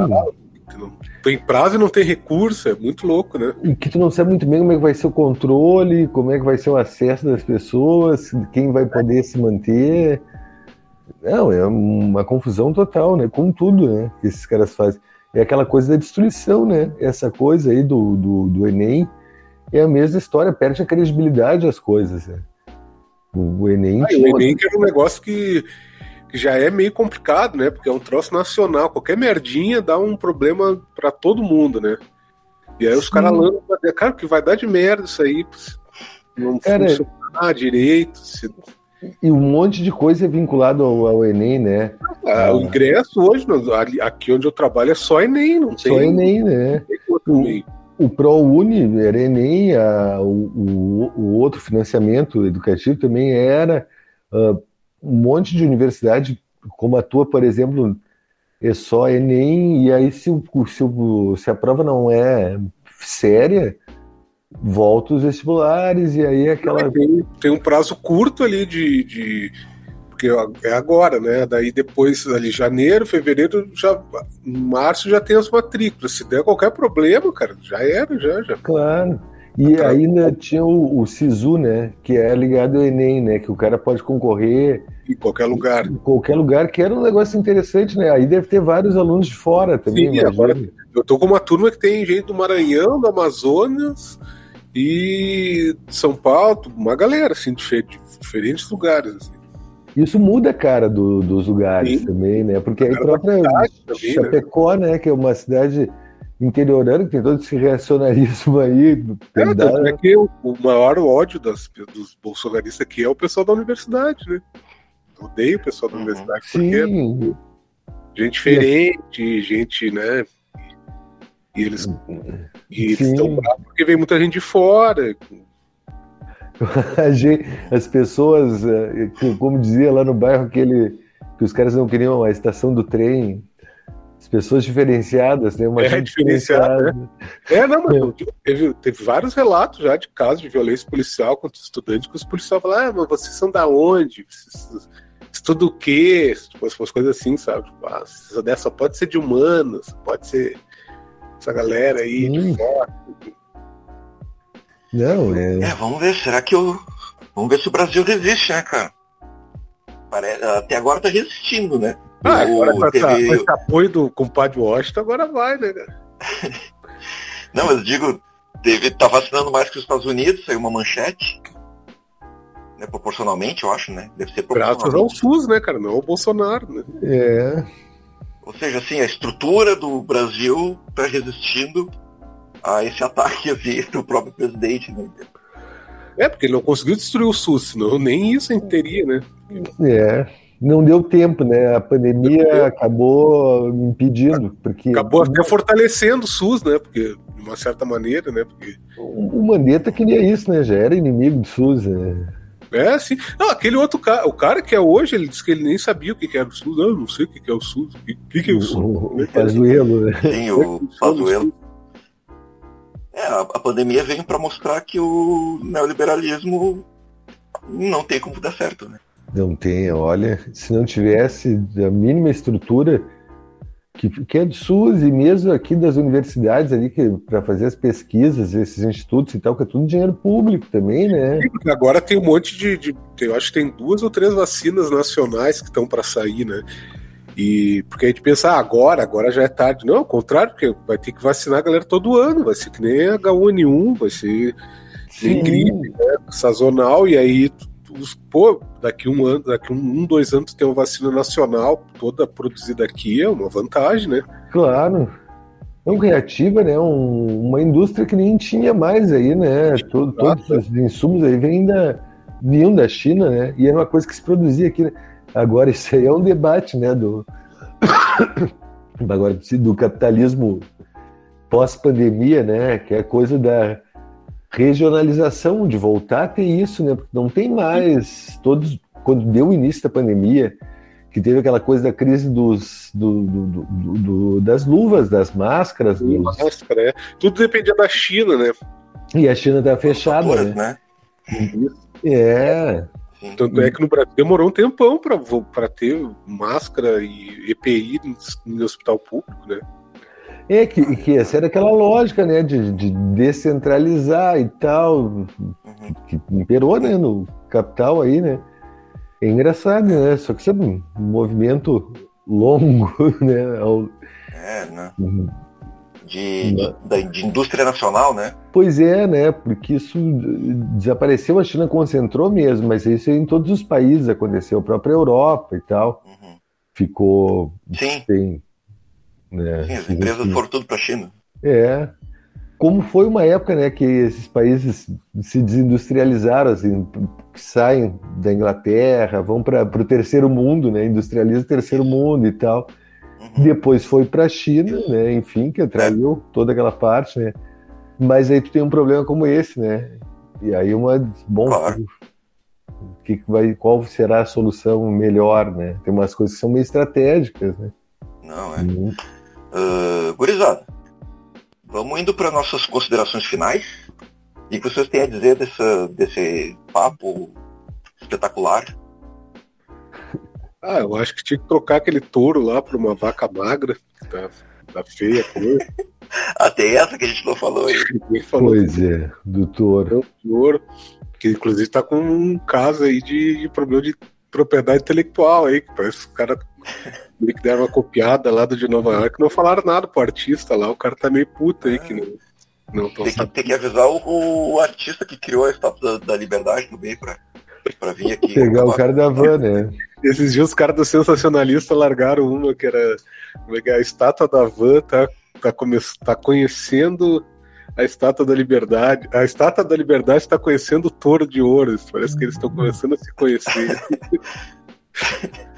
Que não tem prazo e não tem recurso, é muito louco, né? E que tu não sabe muito bem como é que vai ser o controle, como é que vai ser o acesso das pessoas, quem vai poder se manter. Não, é uma confusão total, né? Com tudo, né? Que esses caras fazem. É aquela coisa da destruição, né? Essa coisa aí do, do, do Enem é a mesma história, perde a credibilidade as coisas. Né? O, Enem. Ah, o Enem que é um negócio que já é meio complicado, né? Porque é um troço nacional. Qualquer merdinha dá um problema para todo mundo, né? E aí os caras lançam, cara, que vai dar de merda isso aí. Não cara, funcionar direito. Se... E um monte de coisa é vinculado ao, ao Enem, né? Ah, ah. O ingresso hoje, aqui onde eu trabalho, é só Enem, não só tem. Só Enem, né? O, o ProUni era Enem, a, o, o, o, outro financiamento educativo também era. Uh, um monte de universidade, como a tua, por exemplo, é só Enem, e aí se, se, se a prova não é séria, volta os vestibulares, e aí aquela. Tem, tem um prazo curto ali de, de. Porque é agora, né? Daí depois, ali, janeiro, fevereiro, já, março já tem as matrículas. Se der qualquer problema, cara, já era, já, já. Claro. E ainda tinha o, o SISU, né? Que é ligado ao Enem, né? Que o cara pode concorrer. Em qualquer lugar. Em qualquer lugar, que era um negócio interessante, né? Aí deve ter vários alunos de fora também. Sim, agora, eu tô com uma turma que tem gente do Maranhão, do Amazonas e São Paulo, uma galera, assim, de diferentes lugares. Assim. Isso muda a cara do, dos lugares Sim. também, né? Porque aí própria também, né? Chapecó, né? né? Que é uma cidade interiorano, que tem todo esse reacionarismo aí. É, dar... é que o, o, maior ódio das, dos bolsonaristas aqui é o pessoal da universidade, né? odeio o pessoal da uhum. universidade Sim. porque gente diferente, gente, né? E eles, e eles estão bravos porque vem muita gente de fora. As pessoas, eh, como dizia lá no bairro, aquele, que os caras não queriam a estação do trem pessoas diferenciadas, né? Uma é, diferenciada. Né? É, não, mas teve, teve vários relatos já de casos de violência policial contra os estudantes, que os policiais falaram, ah, mas vocês são da onde? Estuda o quê? Tipo, umas coisas assim, sabe? Tipo, ah, dessa pode ser de humanos, pode ser essa galera aí de fora. Não, é... é. vamos ver, será que o. Vamos ver se o Brasil resiste, né, cara? Até agora tá resistindo, né? Ah, agora com, teve... essa, com esse apoio do compadre Washington, agora vai, né, Não, mas eu digo, teve, tá vacinando mais que os Estados Unidos, saiu uma manchete. Né, proporcionalmente, eu acho, né? Deve ser proporcionalmente. Graças ao SUS, né, cara? Não ao Bolsonaro, né? É. Ou seja, assim, a estrutura do Brasil tá resistindo a esse ataque assim, do próprio presidente, né? É, porque ele não conseguiu destruir o SUS, senão nem isso a gente teria, né? É não deu tempo, né? A pandemia acabou impedindo. Porque... Acabou até fortalecendo o SUS, né? Porque, de uma certa maneira, né? Porque... O Mandetta queria isso, né? Já era inimigo do SUS, né? É, sim. Não, aquele outro cara, o cara que é hoje, ele disse que ele nem sabia o que era o SUS. Não, eu não sei o que é o SUS. O que, que é o SUS? O, o Pazuelo, né? Sim, o Pazuelo. É, a, a pandemia veio para mostrar que o neoliberalismo não tem como dar certo, né? Não tem, olha, se não tivesse a mínima estrutura que, que é do SUS e mesmo aqui das universidades ali que para fazer as pesquisas, esses institutos e tal, que é tudo dinheiro público também, né? Agora tem um monte de, de eu acho que tem duas ou três vacinas nacionais que estão para sair, né? E porque a gente pensa, ah, agora, agora já é tarde. Não, ao contrário, porque vai ter que vacinar a galera todo ano, vai ser que nem H1N1, vai ser gripe né, sazonal, e aí os, pô, daqui um ano, daqui um, um, dois anos tem uma vacina nacional toda produzida aqui, é uma vantagem, né? Claro. É um reativa, né? Um, uma indústria que nem tinha mais aí, né? Todo, todos os insumos aí vêm da, vinham da China, né? E era uma coisa que se produzia aqui. Né? Agora, isso aí é um debate, né? Do, agora, do capitalismo pós-pandemia, né? Que é coisa da regionalização, de voltar a ter isso, né? Porque não tem mais. Todos, quando deu o início da pandemia, que teve aquela coisa da crise dos, do, do, do, das luvas, das máscaras. Máscara, é. Tudo dependia da China, né? E a China tá fechada, né? né? É. Tanto é que no Brasil demorou um tempão para ter máscara e EPI no hospital público, né? É que, que essa era aquela lógica, né, de, de descentralizar e tal, Uhum. que imperou, né, no capital aí, né? É engraçado, né? Só que isso é um movimento longo, né? ao- É, né? De, da, de indústria nacional, né? Pois é, né? Porque isso desapareceu, a China concentrou mesmo, mas isso em todos os países aconteceu, a própria Europa e tal, Uhum. ficou Sim, sem. Né, sim, as empresas foram tudo para a China. É. Como foi uma época, né, que esses países se desindustrializaram, assim, saem da Inglaterra, vão para o terceiro mundo, né, industrializa o terceiro mundo e tal. Uhum. Depois foi para a China, né, enfim, que atraiu toda aquela parte, né. Mas aí tu tem um problema como esse, né. E aí uma bom, Claro. que vai, qual será a solução melhor, né? Tem umas coisas que são meio estratégicas, né. Não, é. Uhum. Uh, gurizada, vamos indo para nossas considerações finais. E o que vocês têm a dizer dessa, desse papo espetacular? Ah, eu acho que tinha que trocar aquele touro lá por uma vaca magra, que tá, tá feia a cor. Até essa que a gente não falou aí. Ninguém falou Pois é, do touro. de ouro, que inclusive tá com um caso aí de, de problema de propriedade intelectual aí, que parece que os caras meio que deram uma copiada lá do de Nova York, não falaram nada pro artista lá, o cara tá meio puto aí, que não, não tão Tem que, tem que avisar o, o artista que criou a estátua da, da liberdade também para para vir aqui. Pegar o cara da van, né? Esses dias os caras do Sensacionalista largaram uma que era como é que é? a estátua da Van tá, tá, come, tá conhecendo a estátua da liberdade. A estátua da liberdade tá conhecendo o touro de ouro. Parece que eles estão começando a se conhecer.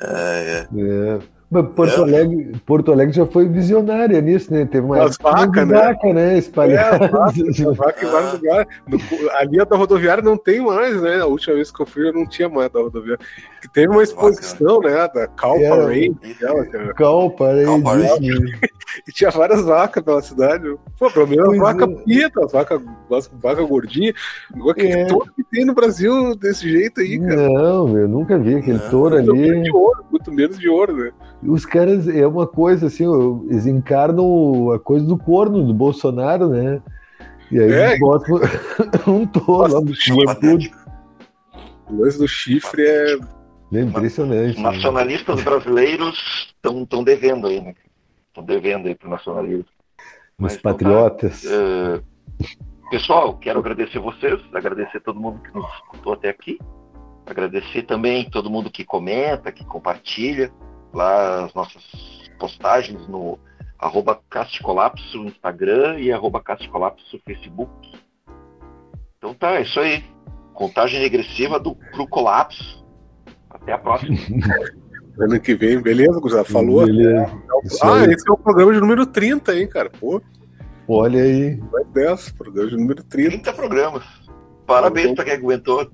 É, é. É. Mas Porto, É. Alegre, Porto Alegre já foi visionária nisso, né? Teve uma As né? vaca, né? Espalhada. É, Vaca em vários lugares. No- A da rodoviária não tem mais, né? A última vez que eu fui eu não tinha mais da rodoviária. Que teve uma exposição, né? Da Cal É. Parade, parei. disso. E tinha várias vacas pela cidade. Pô, pelo menos Pois vaca é. preta, vaca, vaca gordinha. Igual que É. todo que tem no Brasil desse jeito aí, cara. Não, eu nunca vi aquele Não. touro Muito menos ali. de ouro, muito menos de ouro, né? Os caras, é uma coisa assim, eles encarnam a coisa do corno do Bolsonaro, né? E aí É. eles botam um touro lá no chifre. O lance do chifre é. É impressionante. Os né? nacionalistas brasileiros estão devendo aí, né? Estão devendo aí pro nacionalismo. Os então tá. patriotas. É, pessoal, quero agradecer vocês, agradecer todo mundo que nos escutou até aqui. Agradecer também todo mundo que comenta, que compartilha lá as nossas postagens no arroba no Instagram e arroba no Facebook. Então tá, é isso aí. Contagem regressiva do, pro colapso. Até a próxima. Ano que vem, beleza? Já falou. Beleza. Ah, esse é o programa de número 30, hein, cara? Pô, Olha aí. vai dessa, programa de número 30. 30 programas. Parabéns pra quem aguentou.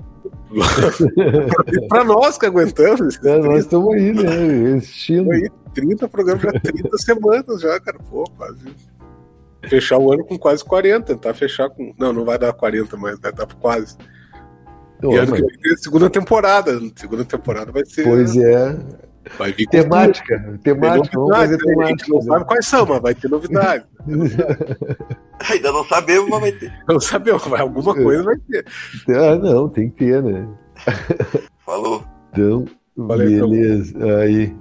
E pra nós que aguentamos, É, 30, nós estamos aí, né? Assistindo. aí, 30 programas já 30 semanas já, cara. Pô, quase. Fechar o ano com quase 40, tentar fechar com. Não, não vai dar 40, mas vai dar quase. E ano mas- que vem tem a segunda temporada. Segunda temporada vai ser. Pois é. Vai vir Temática. tudo. Temática. Tem Vamos fazer né? A gente temática. não sabe quais são, mas vai ter novidade. Ainda não sabemos, mas vai ter. Não sabemos, vai, alguma coisa vai ter. Ah, não, tem que ter, né? Falou. Então, Valeu, então. beleza. Aí.